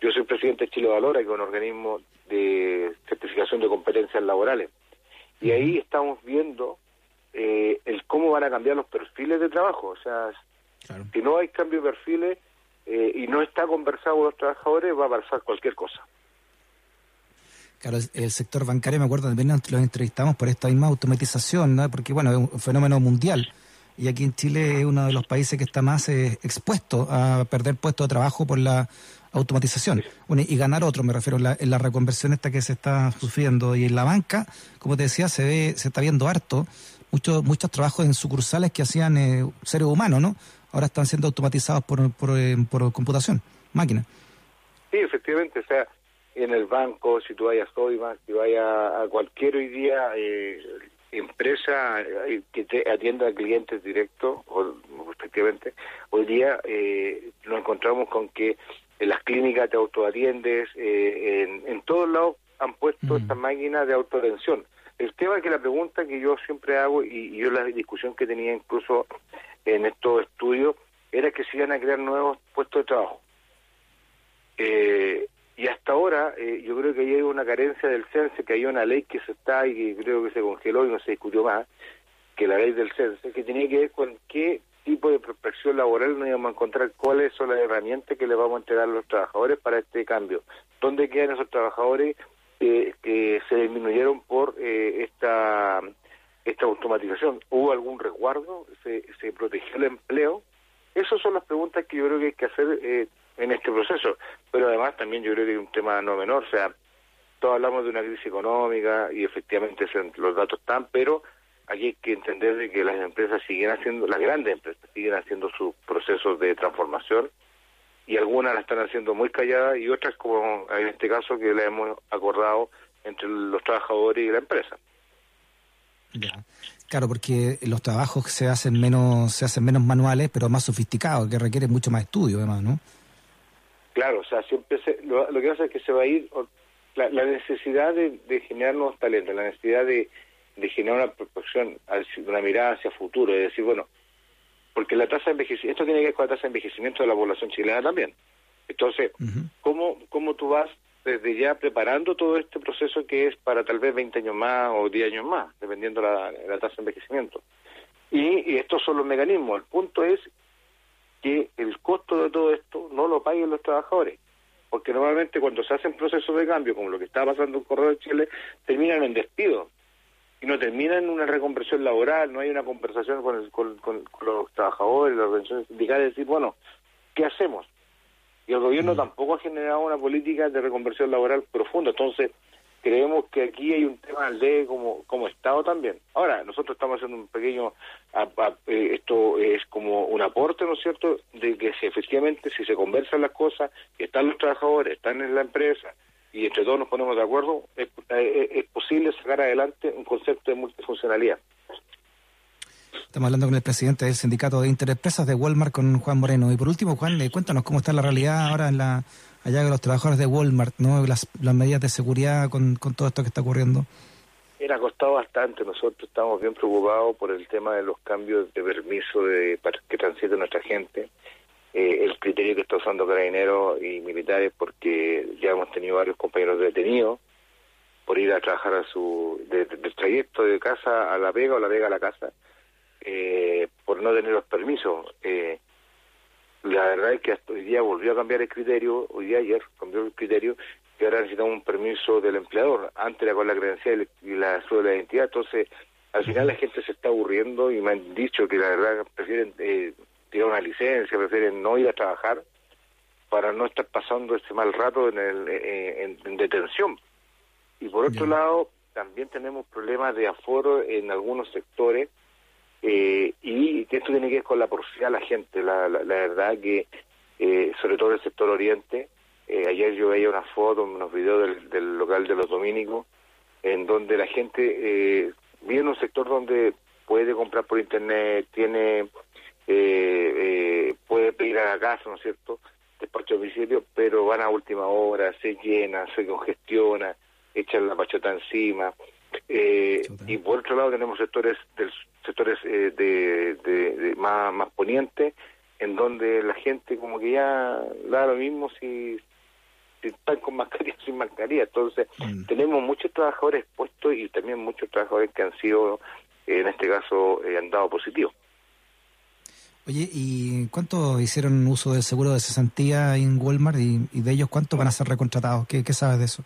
yo soy presidente de Chile Valora, que es un organismo de certificación de competencias laborales. Y ahí estamos viendo eh, el cómo van a cambiar los perfiles de trabajo. O sea, si no hay cambio de perfiles eh, y no está conversado con los trabajadores, va a pasar cualquier cosa. Claro, el- sector bancario, me acuerdo, también los entrevistamos por esta misma automatización, ¿no? porque bueno, es un fenómeno mundial. Y aquí en Chile es uno de los países que está más eh, expuesto a perder puestos de trabajo por la automatización. Y ganar otro, me refiero, en la, en la reconversión esta que se está sufriendo. Y en la banca, como te decía, se ve, se está viendo harto, muchos muchos trabajos en sucursales que hacían eh, seres humanos, ¿no? Ahora están siendo automatizados por, por, eh, por computación, máquina. Sí, efectivamente, o sea, en el banco, si tú vayas a Sodimac, si vayas a cualquier hoy día eh, empresa eh, que te atienda a clientes directos, o respectivamente, hoy día eh, nos encontramos con que en las clínicas te autoatiendes, eh, en, en todos lados han puesto estas máquinas de autoatención. El tema es que la pregunta que yo siempre hago, y, y yo la discusión que tenía incluso en estos estudios, era que se iban a crear nuevos puestos de trabajo. Eh, y hasta ahora eh, yo creo que hay una carencia del CENSE, que hay una ley que se está y que creo que se congeló y no se discutió más, que la ley del CENSE, que tenía que ver con qué tipo de prospección laboral nos íbamos a encontrar, cuáles son las herramientas que le vamos a entregar a los trabajadores para este cambio, dónde quedan esos trabajadores eh, que se disminuyeron por eh, esta esta automatización. ¿Hubo algún resguardo? ¿Se, se protegió el empleo? Esas son las preguntas que yo creo que hay que hacer eh, en este proceso. Pero además también yo creo que hay un tema no menor. O sea, todos hablamos de una crisis económica y efectivamente los datos están, pero aquí hay que entender de que las empresas siguen haciendo, las grandes empresas siguen haciendo sus procesos de transformación y algunas la están haciendo muy calladas y otras como en este caso que la hemos acordado entre los trabajadores y la empresa. Claro, porque los trabajos se hacen menos se hacen menos manuales, pero más sofisticados, que requieren mucho más estudio, además, ¿no? Claro, o sea, siempre se- lo, lo que pasa es que se va a ir la, la necesidad de, de generar nuevos talentos, la necesidad de, de generar una proporción, una mirada hacia futuro, es decir, bueno, porque la tasa de envejecimiento, esto tiene que ver con la tasa de envejecimiento de la población chilena también. Entonces, ¿cómo, ¿cómo tú vas desde ya preparando todo este proceso que es para tal vez 20 años más o 10 años más, dependiendo la, la tasa de envejecimiento? Y, y estos son los mecanismos. El punto es que el costo de todo esto no lo paguen los trabajadores. Porque normalmente cuando se hacen procesos de cambio, como lo que está pasando en Correo de Chile, terminan en despido. Y no terminan en una reconversión laboral, no hay una conversación con, el- con, con- con los trabajadores, las organizaciones sindicales, decir, bueno, ¿qué hacemos? Y el gobierno tampoco ha generado una política de reconversión laboral profunda. Entonces, creemos que aquí hay un tema de como, como Estado también. Ahora, nosotros estamos haciendo un pequeño, eh, esto es como un aporte, ¿no es cierto?, de que si efectivamente si se conversan las cosas, que están los trabajadores, están en la empresa, y entre todos nos ponemos de acuerdo, es, eh, es posible sacar adelante un concepto de multifuncionalidad. Estamos hablando con el presidente del sindicato de Interempresas de Walmart, con Juan Moreno. Y por último, Juan, eh, cuéntanos cómo está la realidad ahora en la allá con los trabajadores de Walmart, ¿no? Las, las medidas de seguridad con, con todo esto que está ocurriendo. Era costado bastante, nosotros estamos bien preocupados por el tema de los cambios de permiso de, para que transite nuestra gente, eh, el criterio que está usando carabineros y militares, porque ya hemos tenido varios compañeros detenidos por ir a trabajar a su de- del trayecto de casa a la vega o la vega a la casa, eh, por no tener los permisos. Eh, la verdad es que hasta hoy día volvió a cambiar el criterio, hoy día ayer cambió el criterio, que ahora necesitamos un permiso del empleador, antes era con la credencial y la de la identidad, entonces al final la gente se está aburriendo y me han dicho que la verdad prefieren eh, tirar una licencia, prefieren no ir a trabajar para no estar pasando ese mal rato en, el, eh, en, en detención. Y por otro lado, también tenemos problemas de aforo en algunos sectores eh, y esto tiene que ver con la porosidad de la gente. La, la, la verdad que, eh, sobre todo en el sector oriente, eh, ayer yo veía una foto, unos videos del, local de los dominicos, en donde la gente eh, vive en un sector donde puede comprar por internet, tiene eh, puede pedir a la casa, ¿no es cierto?, despacho a domicilio, pero van a última hora, se llena, se congestiona, echan la pachota encima. Eh, y por otro lado tenemos sectores del, sectores eh, de, de- de más, más ponientes, en donde la gente como que ya da lo mismo si, si están con mascarilla o sin mascarilla. Entonces, tenemos muchos trabajadores expuestos y también muchos trabajadores que han sido, en este caso, eh, han dado positivo. Oye, ¿y cuánto hicieron uso del seguro de cesantía en Walmart y, y de ellos cuántos van a ser recontratados? ¿Qué, qué sabes de eso?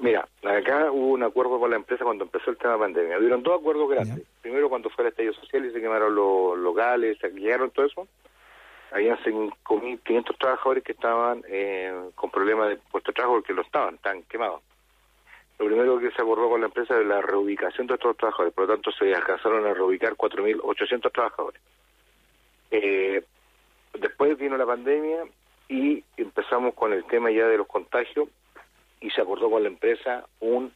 Mira, acá hubo un acuerdo con la empresa cuando empezó el tema de pandemia. Hubieron dos acuerdos grandes. Primero, cuando fue el estallido social y se quemaron los locales, se quemaron todo eso. Habían 5.500 trabajadores que estaban eh, con problemas de puesto de trabajo porque lo estaban, estaban quemados. lo primero que se acordó con la empresa es la reubicación de estos trabajadores, por lo tanto se alcanzaron a reubicar 4.800 trabajadores. Eh, después vino la pandemia y empezamos con el tema ya de los contagios y se acordó con la empresa un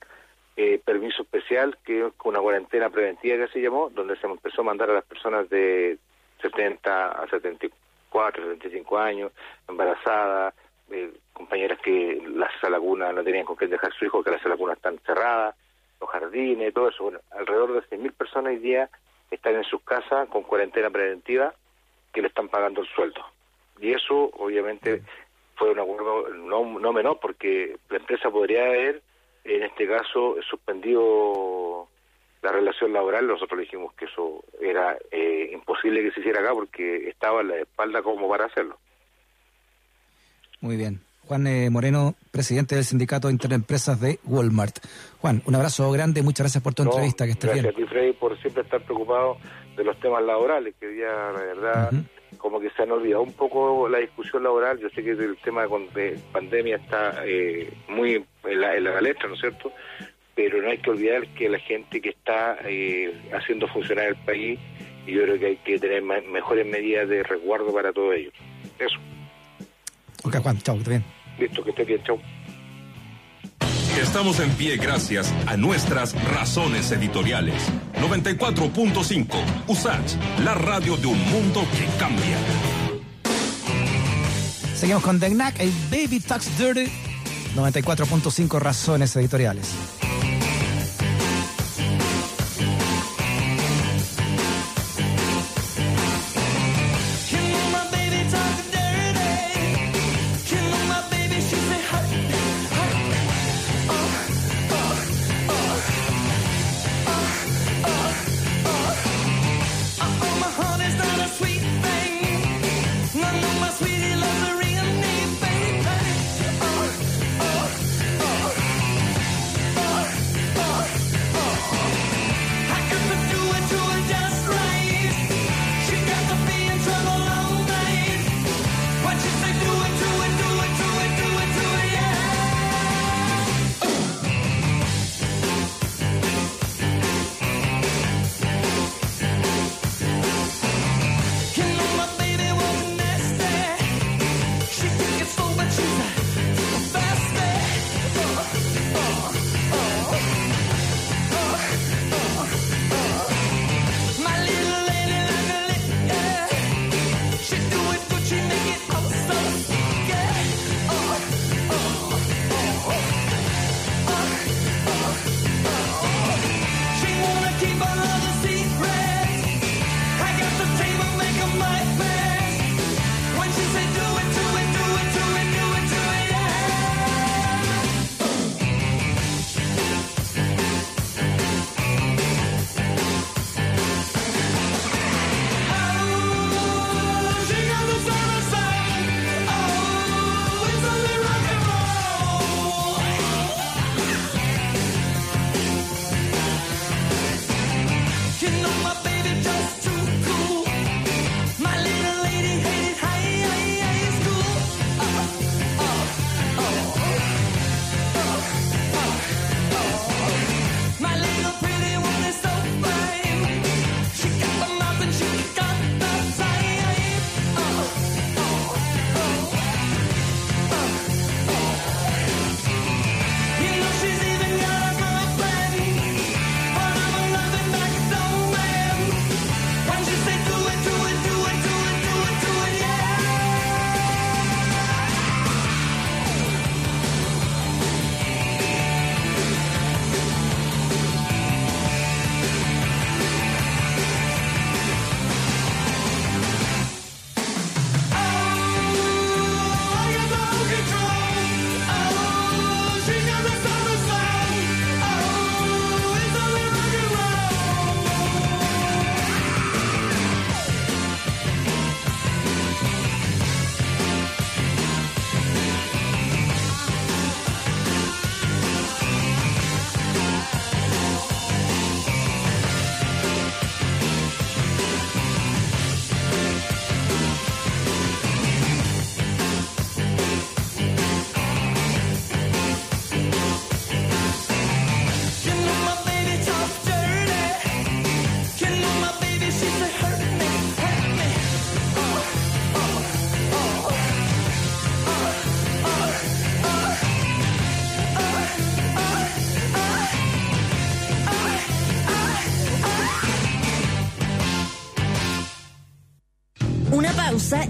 eh, permiso especial, que es una cuarentena preventiva que se llamó, donde se empezó a mandar a las personas de 70 a 74, 75 años, embarazadas, eh, compañeras que las lagunas no tenían con quién dejar su hijo, que las lagunas están cerradas, los jardines, todo eso. Bueno, alrededor de 6.000 personas hoy día están en sus casas con cuarentena preventiva que le están pagando el sueldo. Y eso, obviamente, fue un acuerdo no, no menor, porque la empresa podría haber, en este caso, suspendido la relación laboral. Nosotros dijimos que eso era eh, imposible que se hiciera acá porque estaba en la espalda como para hacerlo. Muy bien. Juan eh, Moreno, presidente del Sindicato de Interempresas de Walmart. Juan, un abrazo grande, muchas gracias por tu No, entrevista, que estés gracias bien. a ti, Freddy, por siempre estar preocupado de los temas laborales, que ya, la verdad, como que se han olvidado un poco la discusión laboral. Yo sé que el tema de pandemia está eh, muy en la, en la palestra, ¿no es cierto? Pero no hay que olvidar que la gente que está eh, haciendo funcionar el país, y yo creo que hay que tener mejores medidas de resguardo para todo ello. Eso, Ok, Juan, chao, que bien. listo, que esté bien, chao. Estamos en pie gracias a nuestras razones editoriales. 94.5 USACH, la radio de un mundo que cambia. Seguimos con The Knack, el Baby Talks Dirty. 94.5 razones editoriales.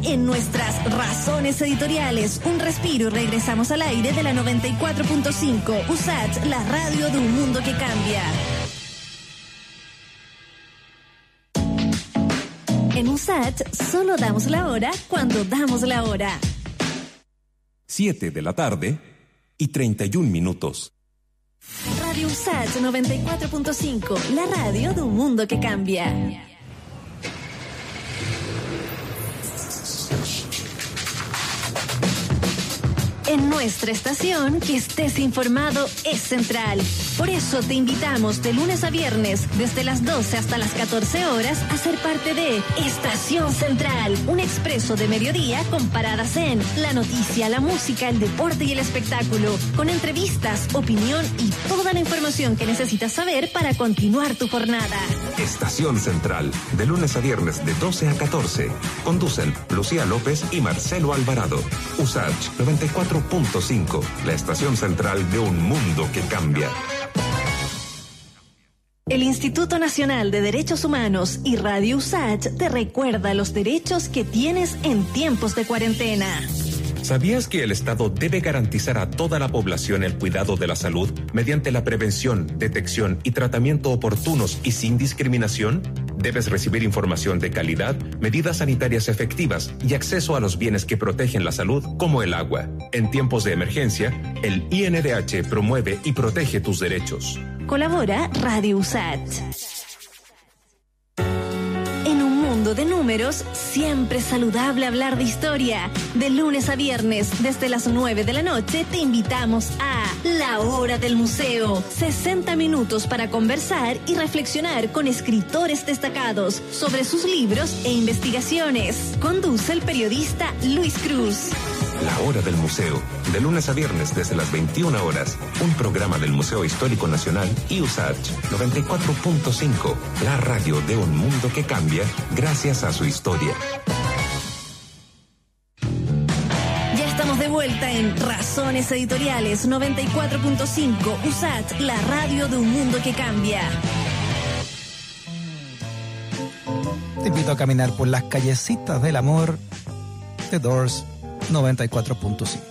En nuestras razones editoriales. Un respiro y regresamos al aire de la 94.5. USAT, la radio de un mundo que cambia. En USAT solo damos la hora cuando damos la hora. 7 de la tarde y 31 minutos. Radio USAT 94.5, la radio de un mundo que cambia. En nuestra estación, que estés informado es central. Por eso te invitamos de lunes a viernes, desde las 12 hasta las 14 horas, a ser parte de Estación Central, un expreso de mediodía con paradas en la noticia, la música, el deporte y el espectáculo, con entrevistas, opinión y toda la información que necesitas saber para continuar tu jornada. Estación Central, de lunes a viernes de 12 a 14. Conducen Lucía López y Marcelo Alvarado. USACH 94.5, la estación central de un mundo que cambia. El Instituto Nacional de Derechos Humanos y Radio USACH te recuerda los derechos que tienes en tiempos de cuarentena. ¿Sabías que el Estado debe garantizar a toda la población el cuidado de la salud mediante la prevención, detección y tratamiento oportunos y sin discriminación? Debes recibir información de calidad, medidas sanitarias efectivas y acceso a los bienes que protegen la salud, como el agua. En tiempos de emergencia, el INDH promueve y protege tus derechos. Colabora Radio USACH. De números, siempre saludable hablar de historia. De lunes a viernes, desde las 9 de la noche, te invitamos a La Hora del Museo. 60 minutos para conversar y reflexionar con escritores destacados sobre sus libros e investigaciones. Conduce el periodista Luis Cruz. Hora del Museo, de lunes a viernes desde las 21 horas, un programa del Museo Histórico Nacional y USACH 94.5, la radio de un mundo que cambia gracias a su historia. Ya estamos de vuelta en Razones Editoriales 94.5 USAT, la radio de un mundo que cambia. Te invito a caminar por las callecitas del amor. The Doors 94.5.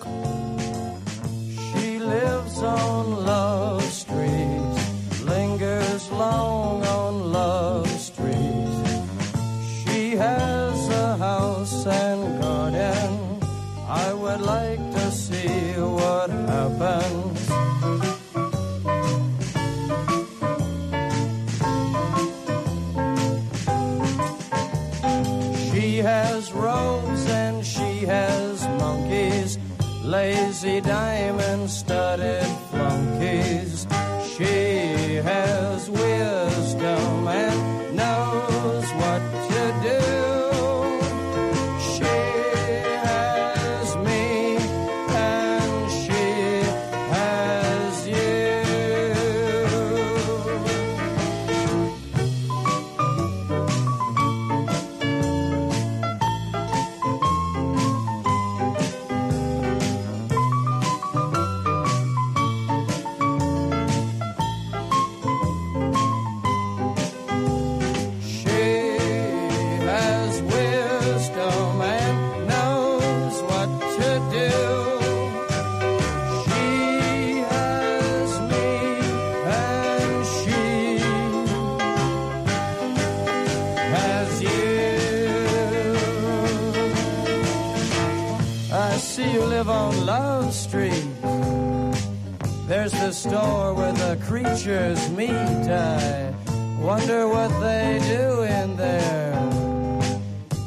creatures meet. I wonder what they do in there.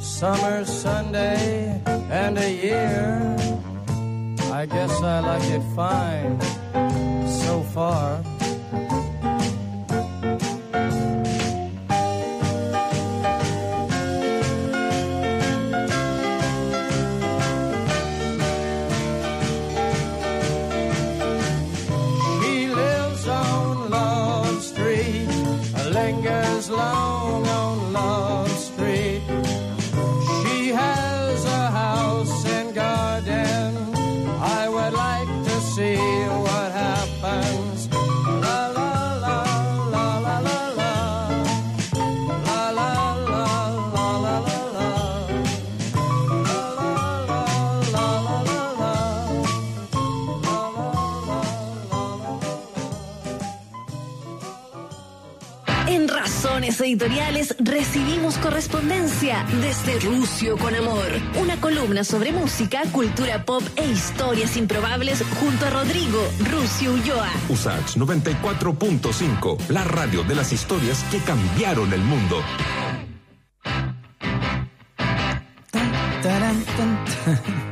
Summer, Sunday, and a year. I guess I like it fine so far. Editoriales recibimos correspondencia desde Rucio con Amor. Una columna sobre música, cultura pop e historias improbables junto a Rodrigo Rucio Ulloa. Usach 94.5, la radio de las historias que cambiaron el mundo. Tarán, tan, tan.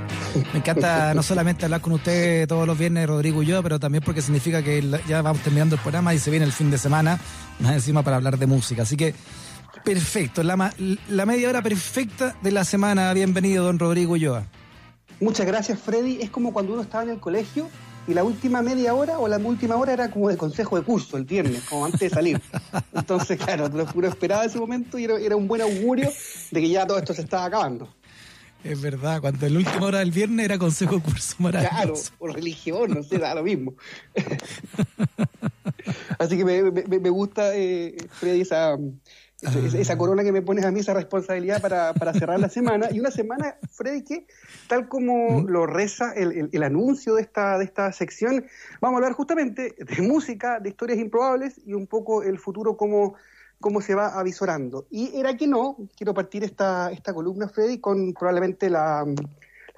Me encanta no solamente hablar con usted todos los viernes, Rodrigo y yo, pero también porque significa que ya vamos terminando el programa y se viene el fin de semana, más encima para hablar de música. Así que, perfecto, la, la media hora perfecta de la semana. Bienvenido, don Rodrigo Ulloa. Muchas gracias, Freddy. Es como cuando uno estaba en el colegio y la última media hora o la última hora era como de consejo de curso el viernes, como antes de salir. Entonces, claro, lo uno esperaba ese momento y era un buen augurio de que ya todo esto se estaba acabando. Es verdad, cuando la última hora del viernes era consejo de curso Claro, maravilloso. o religión, no sé, da lo mismo. Así que me, me- me gusta, eh, Freddy, esa, esa, esa- esa corona que me pones a mí, esa responsabilidad para, para cerrar la semana. Y una semana, Freddy, que tal como lo reza el, el- el anuncio de esta, de esta sección, vamos a hablar justamente de música, de historias improbables y un poco el futuro cómo, cómo se va avisorando. Y era que no, quiero partir esta, esta columna, Freddy, con probablemente la,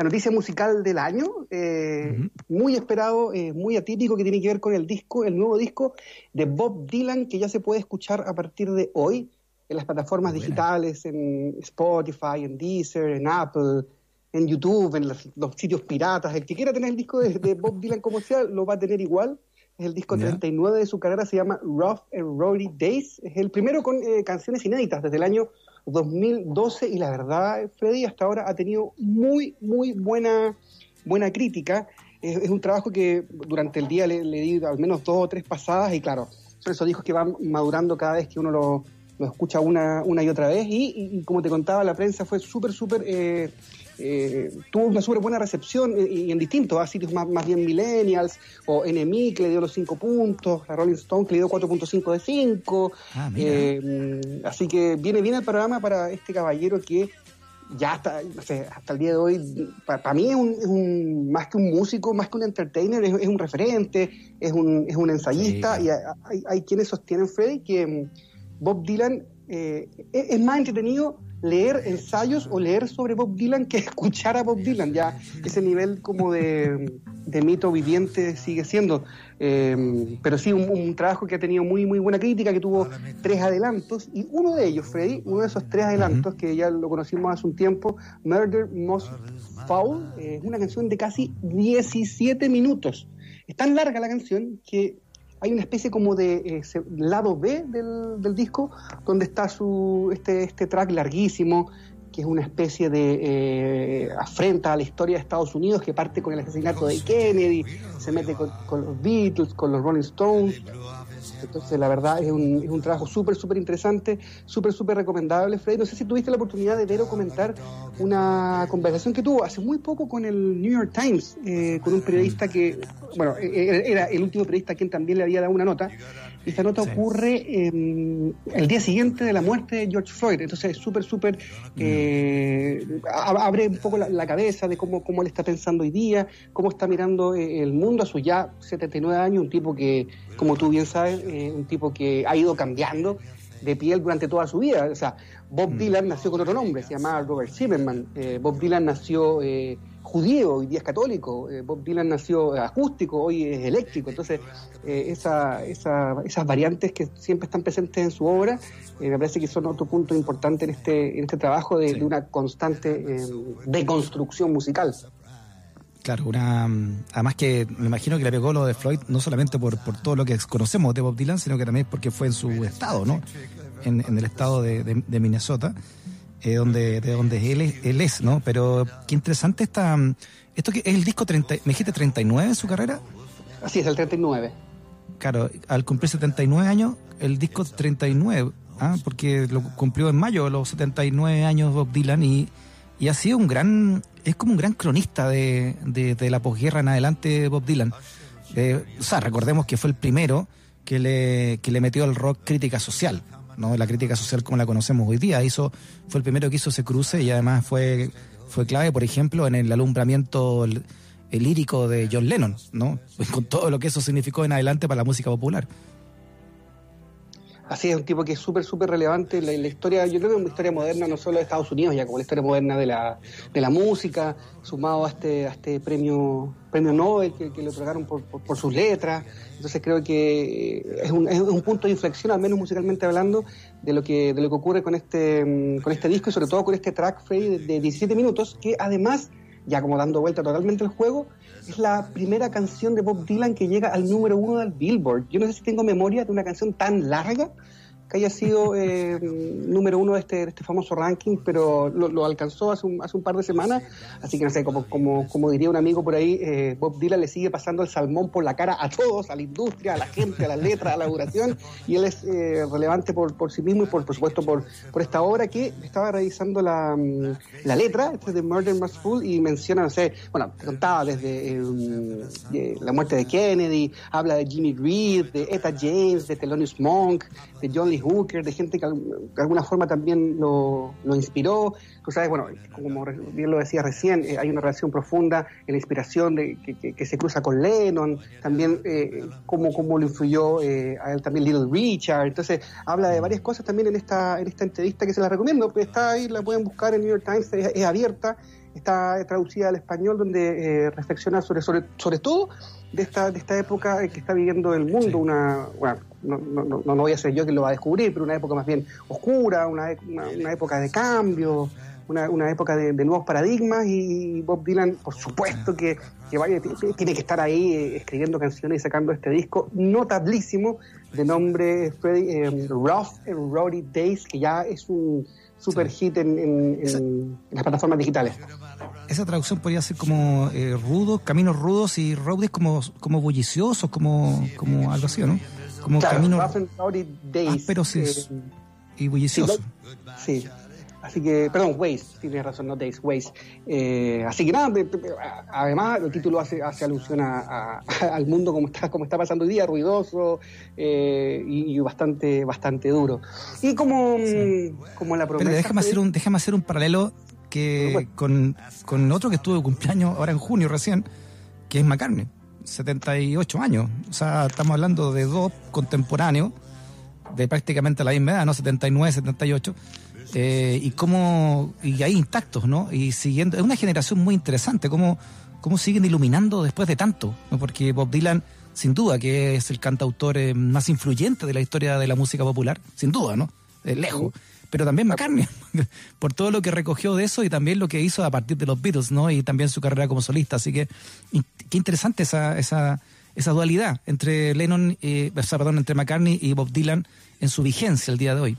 la noticia musical del año, eh, muy esperado, eh, muy atípico, que tiene que ver con el disco, el nuevo disco de Bob Dylan, que ya se puede escuchar a partir de hoy en las plataformas digitales, en Spotify, en Deezer, en Apple, en YouTube, en los, los sitios piratas. El que quiera tener el disco de, de Bob Dylan como sea, lo va a tener igual. Es el disco Ya. 39 de su carrera, se llama Rough and Rowdy Days. Es el primero con eh, canciones inéditas desde el año 2012 y la verdad, Freddy, hasta ahora ha tenido muy, muy buena, buena crítica. Es, es un trabajo que durante el día le, le di al menos dos o tres pasadas y claro, son esos discos que van madurando cada vez que uno lo, lo escucha una, una y otra vez y, y- y como te contaba, la prensa fue súper, súper... eh, eh, tuvo una súper buena recepción eh, y en distintos a sitios más, más bien millennials o NME que le dio los 5 puntos, la Rolling Stone que le dio 4.5 de 5 Ah, eh, así que viene bien el panorama para este caballero que ya hasta, no sé, hasta el día de hoy, para mí es un, es un- más que un músico, más que un entertainer, es, es un referente, es un, es un ensayista Sí. y hay, hay- quienes sostienen, Freddy, que mm, Bob Dylan eh, es, es más entretenido leer ensayos o leer sobre Bob Dylan que escuchar a Bob Dylan. Ya ese nivel como de, de mito viviente sigue siendo. Eh, pero sí, un, un trabajo que ha tenido muy, muy buena crítica, que tuvo tres adelantos. Y uno de ellos, Freddy, uno de esos tres adelantos, que ya lo conocimos hace un tiempo, Murder Most Foul, eh, es una canción de casi 17 minutos. Es tan larga la canción que hay una especie como de eh, lado B del, del disco donde está su este, este track larguísimo que es una especie de eh, afrenta a la historia de Estados Unidos que parte con el asesinato de Kennedy, se mete con, con los Beatles, con los Rolling Stones. Entonces, la verdad, es un, es un trabajo súper, súper interesante, súper, súper recomendable. Freddy, no sé si tuviste la oportunidad de ver o comentar una conversación que tuvo hace muy poco con el New York Times, eh, con un periodista que, bueno, eh, era el último periodista a quien también le había dado una nota. Y esta nota ocurre eh, el día siguiente de la muerte de George Floyd. Entonces, es súper, súper. eh, abre un poco la, la cabeza de cómo, cómo él está pensando hoy día, cómo está mirando eh, el mundo a sus ya 79 años. Un tipo que, como tú bien sabes, eh, un tipo que ha ido cambiando de piel durante toda su vida. O sea, Bob Dylan nació con otro nombre, se llamaba Robert Zimmerman. Eh, Bob Dylan nació eh, judío, hoy día es católico. Eh, Bob Dylan nació acústico, hoy es eléctrico. Entonces, eh, esa, esa- esas variantes que siempre están presentes en su obra, eh, me parece que son otro punto importante en este, en este trabajo de, de una constante eh, deconstrucción musical. Claro, una además que me imagino que le pegó lo de Floyd no solamente por, por todo lo que conocemos de Bob Dylan, sino que también porque fue en su estado, ¿no? En, en el estado de, de- de Minnesota, eh, donde de donde él es, él es, ¿no? Pero qué interesante esta mm, esto que es el disco 30, me dijiste 39 en su carrera. Así es, el 39. Claro, al cumplir 79 años, el disco 39, ¿ah? porque lo cumplió en mayo, los 79 años Bob Dylan, y, y ha sido un gran, es como un gran cronista de, de, de la posguerra en adelante Bob Dylan. Eh, o sea, recordemos que fue el primero que le, que le metió al rock crítica social, ¿no? La crítica social como la conocemos hoy día. Hizo, fue el primero que hizo ese cruce y además fue, fue clave, por ejemplo, en el alumbramiento el lírico de John Lennon, ¿no? Con todo lo que eso significó en adelante para la música popular. Así es, un tipo que es súper, súper relevante en la, historia, yo creo que en la historia moderna no solo de Estados Unidos, ya como la historia moderna de la, de la música, sumado a este, a este premio, premio Nobel que, que le otorgaron por, por, sus letras. Entonces creo que es un, es un punto de inflexión, al menos musicalmente hablando, de lo que, de lo que ocurre con este, mm, con este disco y sobre todo con este track Freddy de, de 17 minutos, que además, ya como dando vuelta totalmente el juego, es la primera canción de Bob Dylan que llega al número uno del Billboard. Yo no sé si tengo memoria de una canción tan larga que haya sido eh, número uno de este, este famoso ranking, pero lo, alcanzó hace un, hace un par de semanas, así que no sé, como, como, como diría un amigo por ahí, eh, Bob Dylan le sigue pasando el salmón por la cara a todos, a la industria, a la gente, a las letras, a la duración, y él es eh, relevante por, por sí mismo y por, por supuesto por, por esta obra que estaba revisando la, mm, la letra, este es de Murder Must Fall, y menciona, no sé, bueno, te contaba desde eh, mm, la muerte de Kennedy, habla de Jimmy Reed, de Etta James, de Thelonious Monk, de John Lee Hooker, de gente que de alguna forma también lo, lo inspiró. Tú sabes, bueno, como bien lo decía recién, eh, hay una relación profunda en la inspiración de, que, que- que se cruza con Lennon, también eh, cómo, cómo lo influyó eh, a él también Little Richard. Entonces, habla de varias cosas también en esta, en esta entrevista que se la recomiendo. Está ahí, la pueden buscar en New York Times, es, es abierta, está traducida al español, donde eh, reflexiona sobre, sobre, sobre todo de esta, de esta época que está viviendo el mundo, una, bueno, no, no, no, no voy a ser yo quien lo va a descubrir, pero una época más bien oscura, una, e- una, una época de cambio, una, una época de, de nuevos paradigmas y Bob Dylan, por supuesto que, que vaya, tiene que estar ahí eh, escribiendo canciones y sacando este disco notablísimo de nombre Freddy, eh, Rough and Rowdy Days, que ya es un super hit en, en- en- en las plataformas digitales. Esa traducción podría ser como eh, rudos, caminos rudos y roads como, como bulliciosos, como, como algo así, ¿no? Como Claro, caminos ásperos y, eh, y bulliciosos. Sí. Así que, perdón, Waze, tienes razón, no Days, Waze. Eh, así que nada, además el título hace, hace alusión a, a- al mundo como está, como está pasando hoy día, ruidoso eh, y, y bastante, bastante duro. Y como, mm, como la promesa... Pero déjame hacer un, déjame hacer un paralelo que con, con otro que estuvo de cumpleaños ahora en junio recién, que es McCartney, 78 años. O sea, estamos hablando de dos contemporáneos de prácticamente la misma edad, ¿no? 79, 78. Eh, y cómo, y ahí intactos, ¿no? Y siguiendo, es una generación muy interesante, cómo, cómo siguen iluminando después de tanto, ¿no? Porque Bob Dylan, sin duda, que es el cantautor eh, más influyente de la historia de la música popular, sin duda, ¿no? Eh, lejos. Pero también McCartney, por todo lo que recogió de eso y también lo que hizo a partir de los Beatles, ¿no? Y también su carrera como solista. Así que, qué interesante esa, esa, esa dualidad entre Lennon, eh, o sea, perdón, entre McCartney y Bob Dylan en su vigencia el día de hoy.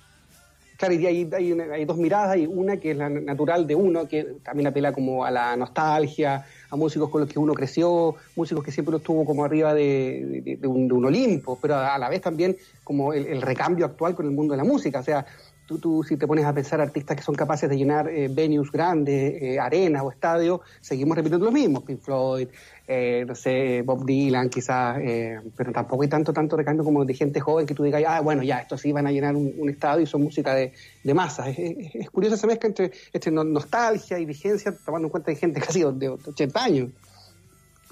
Claro, y hay, hay, dos miradas, hay una que es la natural de uno, que también apela como a la nostalgia, a músicos con los que uno creció, músicos que siempre estuvo como arriba de, de- de un, de un Olimpo, pero a la vez también como el, el recambio actual con el mundo de la música. O sea, tú, tú si te pones a pensar artistas que son capaces de llenar eh, venues grandes, eh, arenas o estadios, seguimos repitiendo los mismos, Pink Floyd, eh, no sé, Bob Dylan quizás, eh, pero tampoco hay tanto, tanto recambio como de gente joven que tú digas, ah, bueno, ya, estos sí van a llenar un, un estadio y son música de, de masas. Es, es- es curiosa esa mezcla entre, entre no- nostalgia y vigencia, tomando en cuenta hay gente casi de 80 años.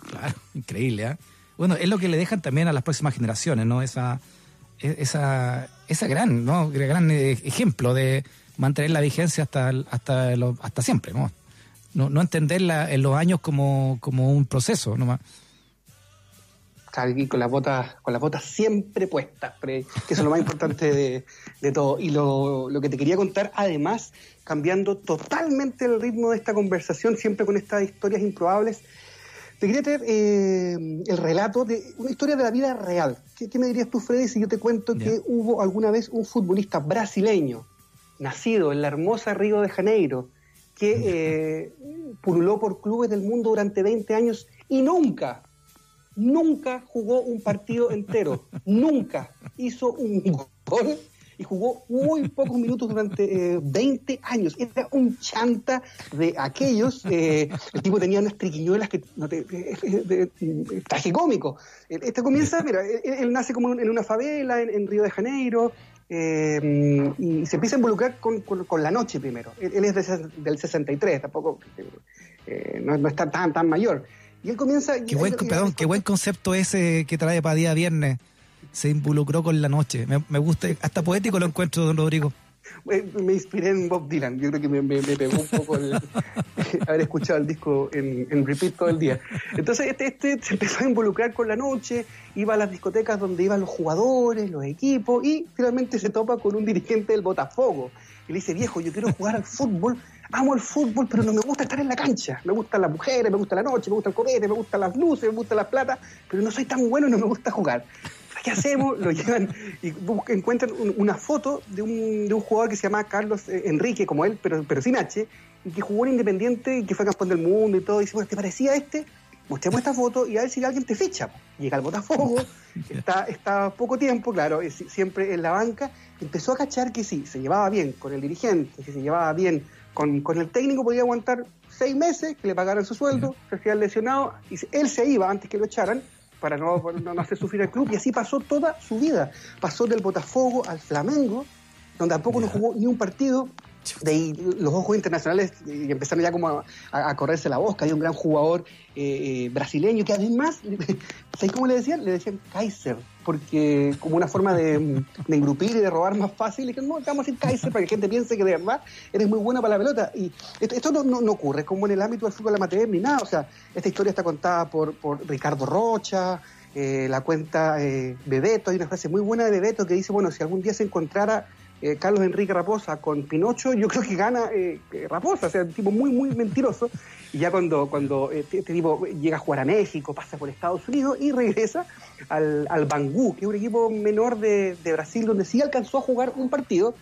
Claro, increíble, ¿ah? Bueno, es lo que le dejan también a las próximas generaciones, ¿no? Esa, e- esa, esa gran, ¿no? Gran eh, ejemplo de mantener la vigencia hasta, hasta, hasta siempre, ¿no? No, entenderla en los años como, como un proceso, nomás. Y con las botas, con las botas siempre puestas, que eso es lo más importante de, de todo. Y lo, lo que te quería contar, además, cambiando totalmente el ritmo de esta conversación, siempre con estas historias improbables, te quería traer eh, el relato de una historia de la vida real. ¿Qué, qué me dirías tú, Freddy, si yo te cuento que hubo alguna vez un futbolista brasileño, nacido en la hermosa Río de Janeiro, que eh, pululó por clubes del mundo durante 20 años y nunca, nunca jugó un partido entero, nunca hizo un gol y jugó muy pocos minutos durante eh, 20 años. Era un chanta de aquellos. eh, el tipo tenía unas triquiñuelas que no te, de- de- tragicómico. Eh, Este comienza, mira, él, él nace como en una favela en, en Río de Janeiro. eh, y se empieza a involucrar con, con- con la noche primero. Él, él es de del 63, tampoco eh, no, no está tan tan mayor. Y él comienza. Qué buen, perdón, qué buen concepto ese que trae para día viernes. Se involucró con la noche. Me, gusta, hasta poético lo encuentro, don Rodrigo. Me, inspiré en Bob Dylan. Yo creo que me, pegó un poco el, haber escuchado el disco en, en repeat todo el día. Entonces este, este se empezó a involucrar con la noche, iba a las discotecas donde iban los jugadores, los equipos, y finalmente se topa con un dirigente del Botafogo. Y le dice, viejo, yo quiero jugar al fútbol, amo el fútbol, pero no me gusta estar en la cancha. Me gustan las mujeres, me gusta la noche, me gusta el correte, me gustan las luces, me gusta la plata, pero no soy tan bueno y no me gusta jugar. ¿Qué hacemos? Lo llevan y buscan- encuentran un- una foto de un, de un jugador que se llama Carlos eh, Enrique, como él, pero, pero sin H, y que jugó en Independiente y que fue campeón del mundo y todo. Y dice, bueno, ¿te parecía este? Mostremos esta foto y a ver si alguien te ficha. Llega al Botafogo, está, está poco tiempo, claro, es siempre en la banca. Empezó a cachar que sí, se llevaba bien con el dirigente, que se llevaba bien con, con el técnico, podía aguantar seis meses, que le pagaran su sueldo, se hacía lesionado, y él se iba antes que lo echaran para no, no, no hacer sufrir al club, y así pasó toda su vida. Pasó del Botafogo al Flamengo, donde tampoco no jugó ni un partido. De ahí los ojos internacionales eh, empezaron ya como a, a- a correrse la voz, que hay un gran jugador eh, eh, brasileño que además, ¿sabes cómo le decían? Le decían Kaiser, porque como una forma de, de y de robar más fácil, le dijeron, no, vamos a Kaiser para que la gente piense que de verdad eres muy buena para la pelota. Y esto, esto no, no, no ocurre como en el ámbito del fútbol amateur ni nada, o sea, esta historia está contada por, por Ricardo Rocha, eh, la cuenta eh, Bebeto, hay una frase muy buena de Bebeto que dice, bueno, si algún día se encontrara eh, Carlos Enrique Raposa con Pinocho, yo creo que gana eh, eh, Raposa, o sea, un tipo muy, muy mentiroso. Y ya cuando, cuando este este tipo llega a jugar a México, pasa por Estados Unidos y regresa al, al Bangú, que es un equipo menor de, de Brasil, donde sí alcanzó a jugar un partido.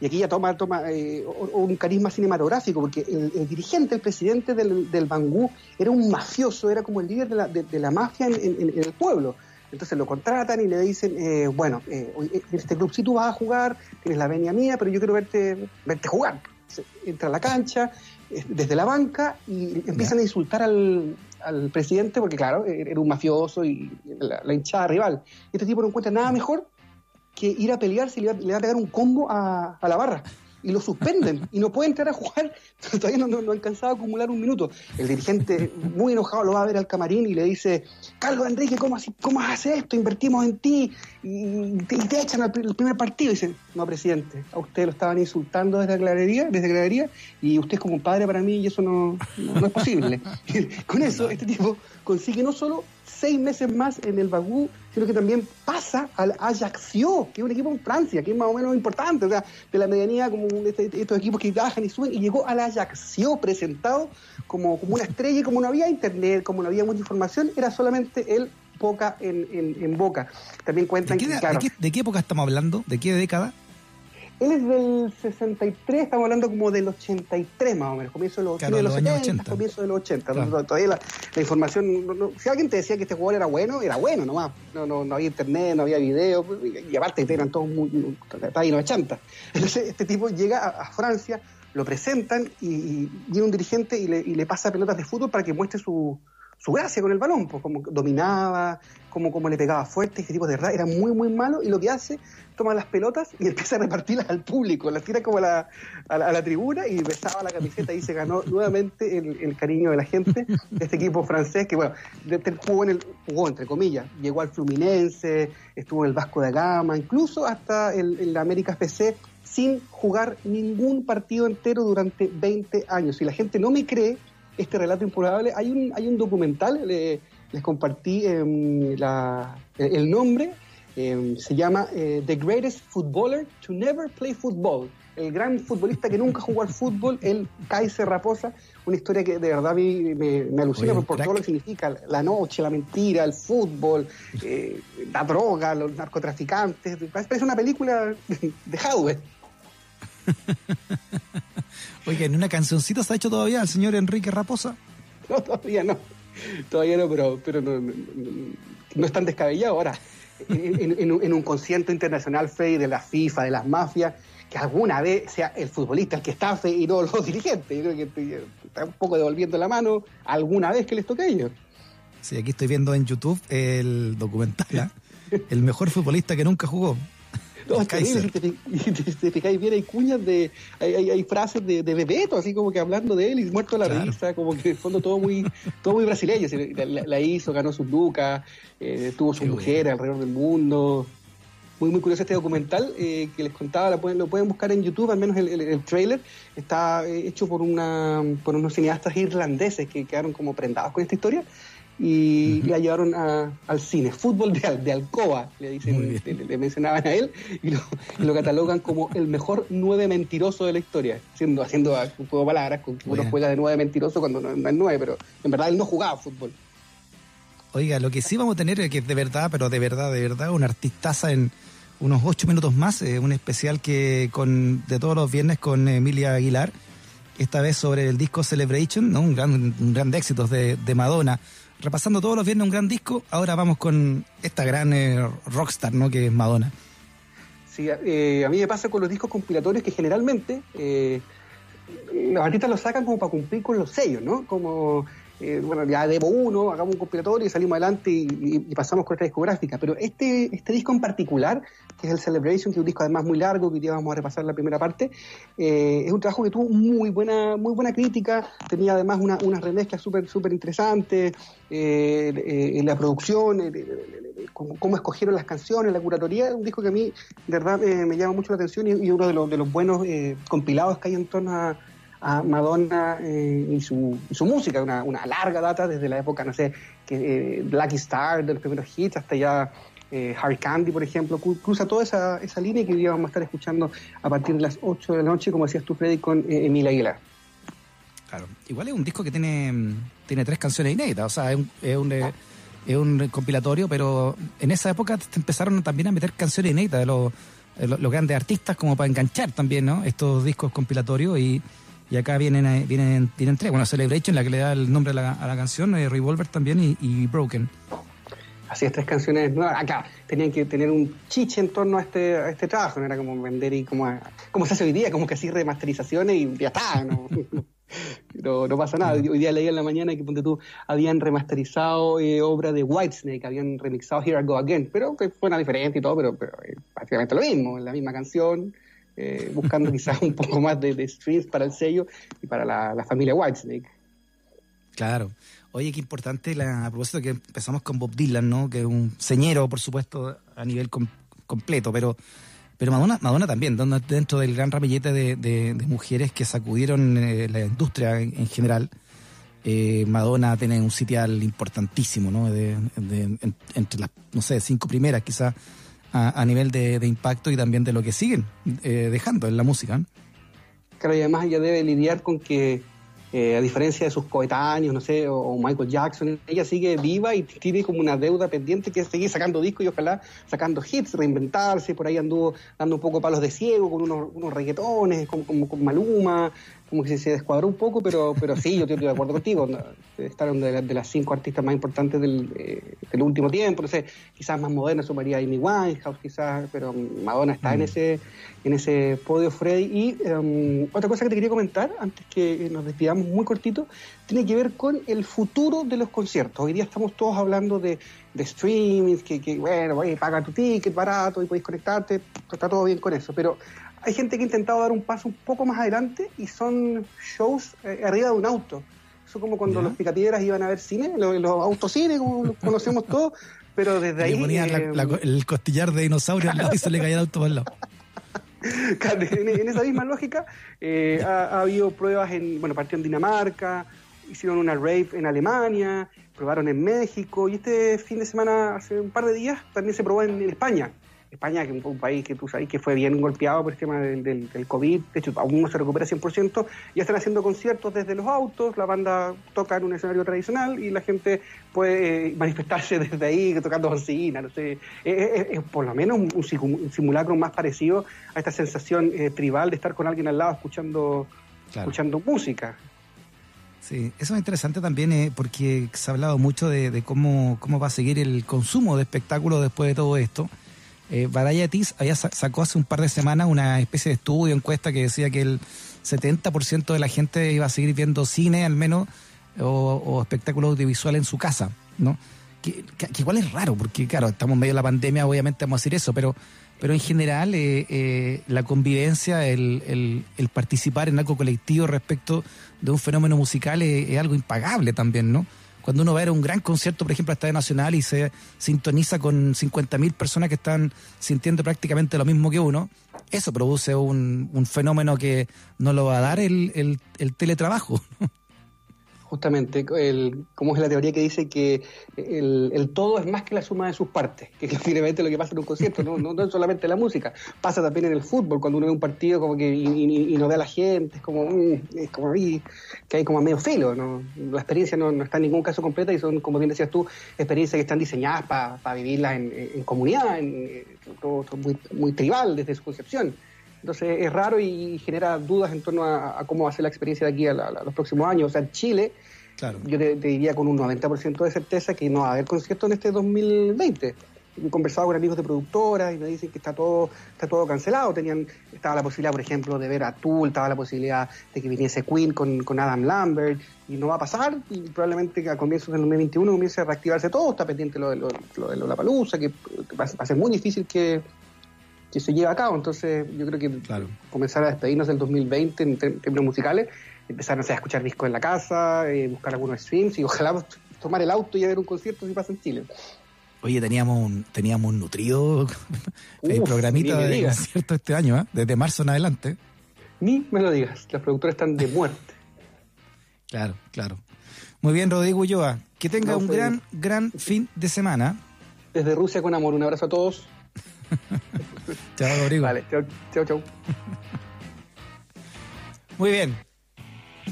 Y aquí ya toma, toma eh, un carisma cinematográfico, porque el, dirigente, el presidente del, del Bangú, era un mafioso, era como el líder de la, de, la mafia en- en el pueblo. Entonces lo contratan y le dicen, eh, bueno, eh, en este club sí tú vas a jugar, tienes la venia mía, pero yo quiero verte, verte jugar. Entra a la cancha, eh, desde la banca, y empiezan a insultar al, al presidente, porque claro, era un mafioso y la, la hinchada rival. Este tipo no encuentra nada mejor que ir a pelearse y le va, le va a pegar un combo a, a la barra. Y lo suspenden y no puede entrar a jugar. Todavía no, no, no ha alcanzado a acumular un minuto. El dirigente, muy enojado, lo va a ver al camarín y le dice: Carlos Enrique, ¿cómo, así, cómo haces esto? Invertimos en ti y te, echan al primer partido. Y dice: No, presidente, a usted lo estaban insultando desde la clarería, desde la y usted es como un padre para mí y eso no, no, es posible. Con eso, este tipo consigue no solo seis meses más en el Bagú, sino que también pasa al Ajaccio, que es un equipo en Francia, que es más o menos importante, o sea, de la medianía como este- estos equipos que bajan y suben, y llegó al Ajaccio presentado como, como una estrella, y como no había internet, como no había mucha información, era solamente el boca en, en- en boca. También ¿De cuentan qué, que, claro, de qué- de qué época estamos hablando? ¿De qué década? Él es del 63, estamos hablando como del 83 más o menos, comienzo de los, Claro, de los los años 70, 80. comienzo de los 80. Claro. No, Todavía la, la información, no- no- si alguien te decía que este jugador era bueno, era bueno nomás. No, no, no había internet, no había video, y aparte eran todos muy, ahí no chanta. Entonces este tipo llega a, a Francia, lo presentan y, y viene un dirigente y le, y le pasa pelotas de fútbol para que muestre su, su gracia con el balón, pues como dominaba, como, como le pegaba fuerte, este tipo de verdad era muy muy malo y lo que hace, toma las pelotas y empieza a repartirlas al público, las tira como a la, a la, a la tribuna y besaba la camiseta y se ganó nuevamente el, el cariño de la gente de este equipo francés que bueno, de- de- jugó, en el, jugó entre comillas, llegó al Fluminense, estuvo en el Vasco da Gama, incluso hasta el, en la América FC sin jugar ningún partido entero durante 20 años. Si la gente no me cree, este relato improbable. Hay un, hay un documental, le- les compartí la- el nombre, em, se llama eh, The Greatest Footballer to Never Play Football. El gran futbolista que nunca jugó al fútbol, el Kaiser Raposa, una historia que de verdad me, me, me alucina Oye, por, por todo lo que significa la noche, la mentira, el fútbol, eh, la droga, los narcotraficantes. Parece una película de Howard. Oye, ¿en una cancioncita se ha hecho todavía el señor Enrique Raposa? No, todavía no. Todavía no, pero, pero no, no, es tan descabellado ahora. En, en- en un- concierto internacional, Freddy, de la FIFA, de las mafias, que alguna vez sea el futbolista el que estafe y no los dirigentes. Yo creo que estoy- está un poco devolviendo la mano alguna vez que les toque a ellos. Sí, aquí estoy viendo en YouTube el documental, ¿ah? El mejor futbolista que nunca jugó. No, es terrible, si te, si te- si te fijáis bien, hay cuñas de. Hay, hay, hay frases de, de Bebeto, así como que hablando de él y muerto de la Claro. risa, como que en el fondo todo muy, todo muy brasileño. La, la- la hizo, ganó sus lucas, eh, tuvo sus mujeres alrededor del mundo. Muy, muy curioso este documental eh, que les contaba, lo pueden, lo pueden buscar en YouTube, al menos el, el, el trailer. Está eh, hecho por, una, por unos cineastas irlandeses que quedaron como prendados con esta historia y la llevaron a- al cine. Fútbol de, de alcoba, le dicen, le, le mencionaban a él, y lo, y lo catalogan como el mejor nueve mentiroso de la historia, haciendo, haciendo un juego de palabras con que uno juega de nueve mentiroso cuando no, no es nueve, pero en verdad él no jugaba fútbol. Oiga, lo que sí vamos a tener, eh, que de verdad, pero de verdad, de verdad, una artistaza en unos ocho minutos más, eh, un especial que con de todos los viernes con Emilia Aguilar, esta vez sobre el disco Celebration, ¿no? un, gran, un gran éxito de, de Madonna. Repasando todos los viernes un gran disco, ahora vamos con esta gran eh, rockstar, ¿no? Que es Madonna. Sí, eh, a mí me pasa con los discos compilatorios que generalmente eh, los artistas los sacan como para cumplir con los sellos, ¿no? Como, eh, bueno, ya debo uno, hagamos un compilatorio y salimos adelante y, pasamos con esta discográfica. Pero este, este disco en particular, que es el Celebration, que es un disco además muy largo, que hoy día vamos a repasar la primera parte, eh, es un trabajo que tuvo muy buena, muy buena crítica, tenía además una, unas remezclas súper súper interesantes, eh, eh, la producción, cómo, escogieron las canciones, la curatoría, es un disco que a mí de verdad me llama mucho la atención y, y uno de los, de los buenos compilados que hay en torno a, a Madonna eh, y, su, y su música, una, una larga data desde la época, no sé, que, eh, Black Star, de los primeros hits, hasta ya eh, Hard Candy, por ejemplo, cru- cruza toda esa, esa línea que hoy día vamos a estar escuchando a partir de las 8 de la noche, como decías tú, Freddy, con eh, Emilia Aguilar. Claro. Igual es un disco que tiene, tiene tres canciones inéditas, o sea, es un, es un, es un compilatorio, pero en esa época te empezaron también a meter canciones inéditas de los, de los, los grandes artistas como para enganchar también, ¿no? Estos discos compilatorios y, y acá vienen, vienen, vienen tres. Bueno, Celebration, la que le da el nombre a la, a la canción, eh, Revolver también y, Broken. Así es, tres canciones nuevas. Acá tenían que tener un chiche en torno a este, a este trabajo, no era como vender y como, a- como se hace hoy día, como que así remasterizaciones y ya está, no, no, pasa nada. Hoy día leí en la mañana que ponte tú, habían remasterizado eh, obra de Whitesnake, habían remixado Here I Go Again, pero que suena diferente y todo, pero, pero eh, prácticamente lo mismo, la misma canción, eh, buscando quizás un poco más de, de streams para el sello y para la, familia Whitesnake. Claro. Oye, qué importante la, a propósito que empezamos con Bob Dylan, ¿no? Que es un señero, por supuesto, a nivel com- completo, pero pero Madonna, Madonna también, dentro del gran ramillete de, de- de mujeres que sacudieron eh, la industria en, en general, eh, Madonna tiene un sitial importantísimo, ¿no? De, de- en- entre las, no sé, cinco primeras quizás a, a nivel de, impacto y también de lo que siguen eh, dejando en la música. Claro, y además ella debe lidiar con que, eh, a diferencia de sus coetáneos, no sé, o, Michael Jackson, ella sigue viva y tiene como una deuda pendiente que es seguir sacando discos y ojalá sacando hits, reinventarse. Por ahí anduvo dando un poco palos de ciego con unos, unos reggaetones, con Maluma, como que se, descuadró un poco, pero pero sí, yo estoy de acuerdo contigo. Estaron de, de las cinco artistas más importantes del, eh, del último tiempo, no sé, quizás más moderna sumaría Amy Winehouse, quizás, pero Madonna está en ese en ese podio, Freddy. Y em, otra cosa que te quería comentar, antes que nos despidamos muy cortito, tiene que ver con el futuro de los conciertos. Hoy día estamos todos hablando de, de streaming, que, que, bueno, oye, paga tu ticket barato y podéis conectarte, está todo bien con eso, pero hay gente que ha intentado dar un paso un poco más adelante y son shows eh, arriba de un auto. Eso como cuando los picapiedras iban a ver cine, los, los autocines, como los conocemos todos, pero desde ahí... Le ponían eh, la- el costillar de dinosaurio al lado y se le caía el auto el lado. En, en esa misma lógica, eh, ha, ha habido pruebas en, bueno, partió en Dinamarca, hicieron una rave en Alemania, probaron en México y este fin de semana, hace un par de días, también se probó en, en España. España, que es un, un país que tú sabes que fue bien golpeado por el tema del, del, del COVID, de hecho aún no se recupera 100%, ya están haciendo conciertos desde los autos, la banda toca en un escenario tradicional y la gente puede eh, manifestarse desde ahí tocando bocina, no sé, es, es- es por lo menos un, un simu- un simulacro más parecido a esta sensación eh, tribal de estar con alguien al lado escuchando, Claro. escuchando música. Sí, eso es interesante también eh, porque se ha hablado mucho de, de cómo, cómo va a seguir el consumo de espectáculos después de todo esto. Eh, Variety había, sa- sacó hace un par de semanas una especie de estudio, encuesta que decía que el 70% de la gente iba a seguir viendo cine al menos o, o espectáculos audiovisuales en su casa, ¿no? que, igual es raro, porque claro, estamos en medio de la pandemia, obviamente vamos a decir eso, pero, pero en general eh, eh, la convivencia, el, el- el participar en algo colectivo respecto de un fenómeno musical es, es algo impagable también, ¿no? Cuando uno va a un gran concierto, por ejemplo, a Estadio Nacional y se sintoniza con 50.000 personas que están sintiendo prácticamente lo mismo que uno, eso produce un, un fenómeno que no lo va a dar el, el, el teletrabajo. Justamente, el, como es la teoría que dice que el, el todo es más que la suma de sus partes, que es finalmente lo que pasa en un concierto, no, no, no es solamente la música, pasa también en el fútbol, cuando uno ve un partido como que y, no ve a la gente, es como, mm, es como ahí, que hay como a medio filo, ¿no? la experiencia no, no está en ningún caso completa y son, como bien decías tú, experiencias que están diseñadas para vivirlas en, en comunidad, en, eh, todo, todo muy, muy tribal desde su concepción. Entonces es raro y genera dudas en torno a, a cómo va a ser la experiencia de aquí a, la- a los próximos años. O sea, en Chile, Claro. yo te, te diría con un 90% de certeza que no va a haber concierto en este 2020. Yo he conversado con amigos de productoras y me dicen que está todo está todo cancelado. Tenían estaba la posibilidad, por ejemplo, de ver a Tool, estaba la posibilidad de que viniese Queen con, con Adam Lambert y no va a pasar y probablemente que a comienzos del 2021 comience a reactivarse todo. Está pendiente lo de, lo, lo de Lollapalooza, que va, a- va a ser muy difícil que, que se lleve a cabo. Entonces, yo creo que comenzar a despedirnos del 2020 en términos musicales, empezar no sé, a escuchar discos en la casa, eh, buscar algunos streams y ojalá tomar el auto y a ver un concierto si pasa en Chile. Oye, teníamos un, teníamos un nutrido Uf, programita de concierto este año, ¿eh? desde marzo en adelante. Ni me lo digas, los productores están de muerte. Claro, claro. Muy bien, Rodrigo Ulloa. Que tenga No, un gran, gran fin de semana. Desde Rusia con amor, un abrazo a todos. Chao, Rodrigo. Vale, chao, chao, chao. Muy bien.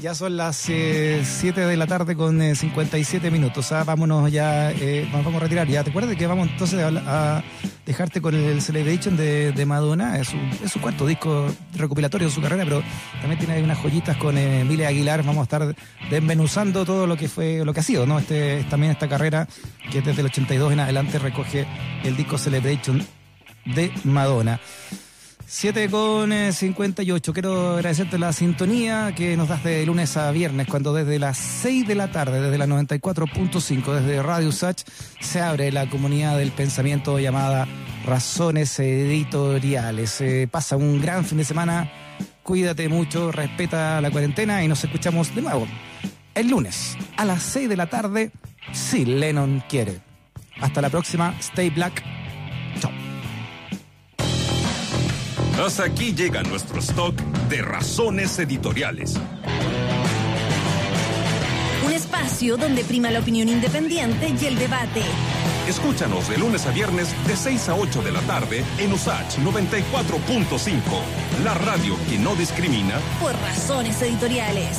Ya son las 7 de la tarde con eh, 57 minutos. Ah, vámonos ya, eh, nos vamos a retirar. Ya te acuerdas que vamos entonces a, a dejarte con el Celebration de, de Madonna. Es su, es su cuarto disco recopilatorio de su carrera, pero también tiene ahí unas joyitas con eh, Emilia Aguilar. Vamos a estar desmenuzando todo lo que fue, lo que ha sido, ¿no? Este, también esta carrera que desde el 82 en adelante recoge el disco Celebration de Madonna. 7 con eh, 58. Quiero agradecerte la sintonía que nos das de lunes a viernes, cuando desde las 6 de la tarde, desde la 94.5, desde Radio Sach, se abre la comunidad del pensamiento llamada Razones Editoriales. Eh, pasa un gran fin de semana, cuídate mucho, respeta la cuarentena y nos escuchamos de nuevo el lunes a las 6 de la tarde, si Lennon quiere. Hasta la próxima, stay black. Hasta aquí llega nuestro stock de razones editoriales. Un espacio donde prima la opinión independiente y el debate. Escúchanos de lunes a viernes de 6 a 8 de la tarde en USACH 94.5, la radio que no discrimina Por razones editoriales.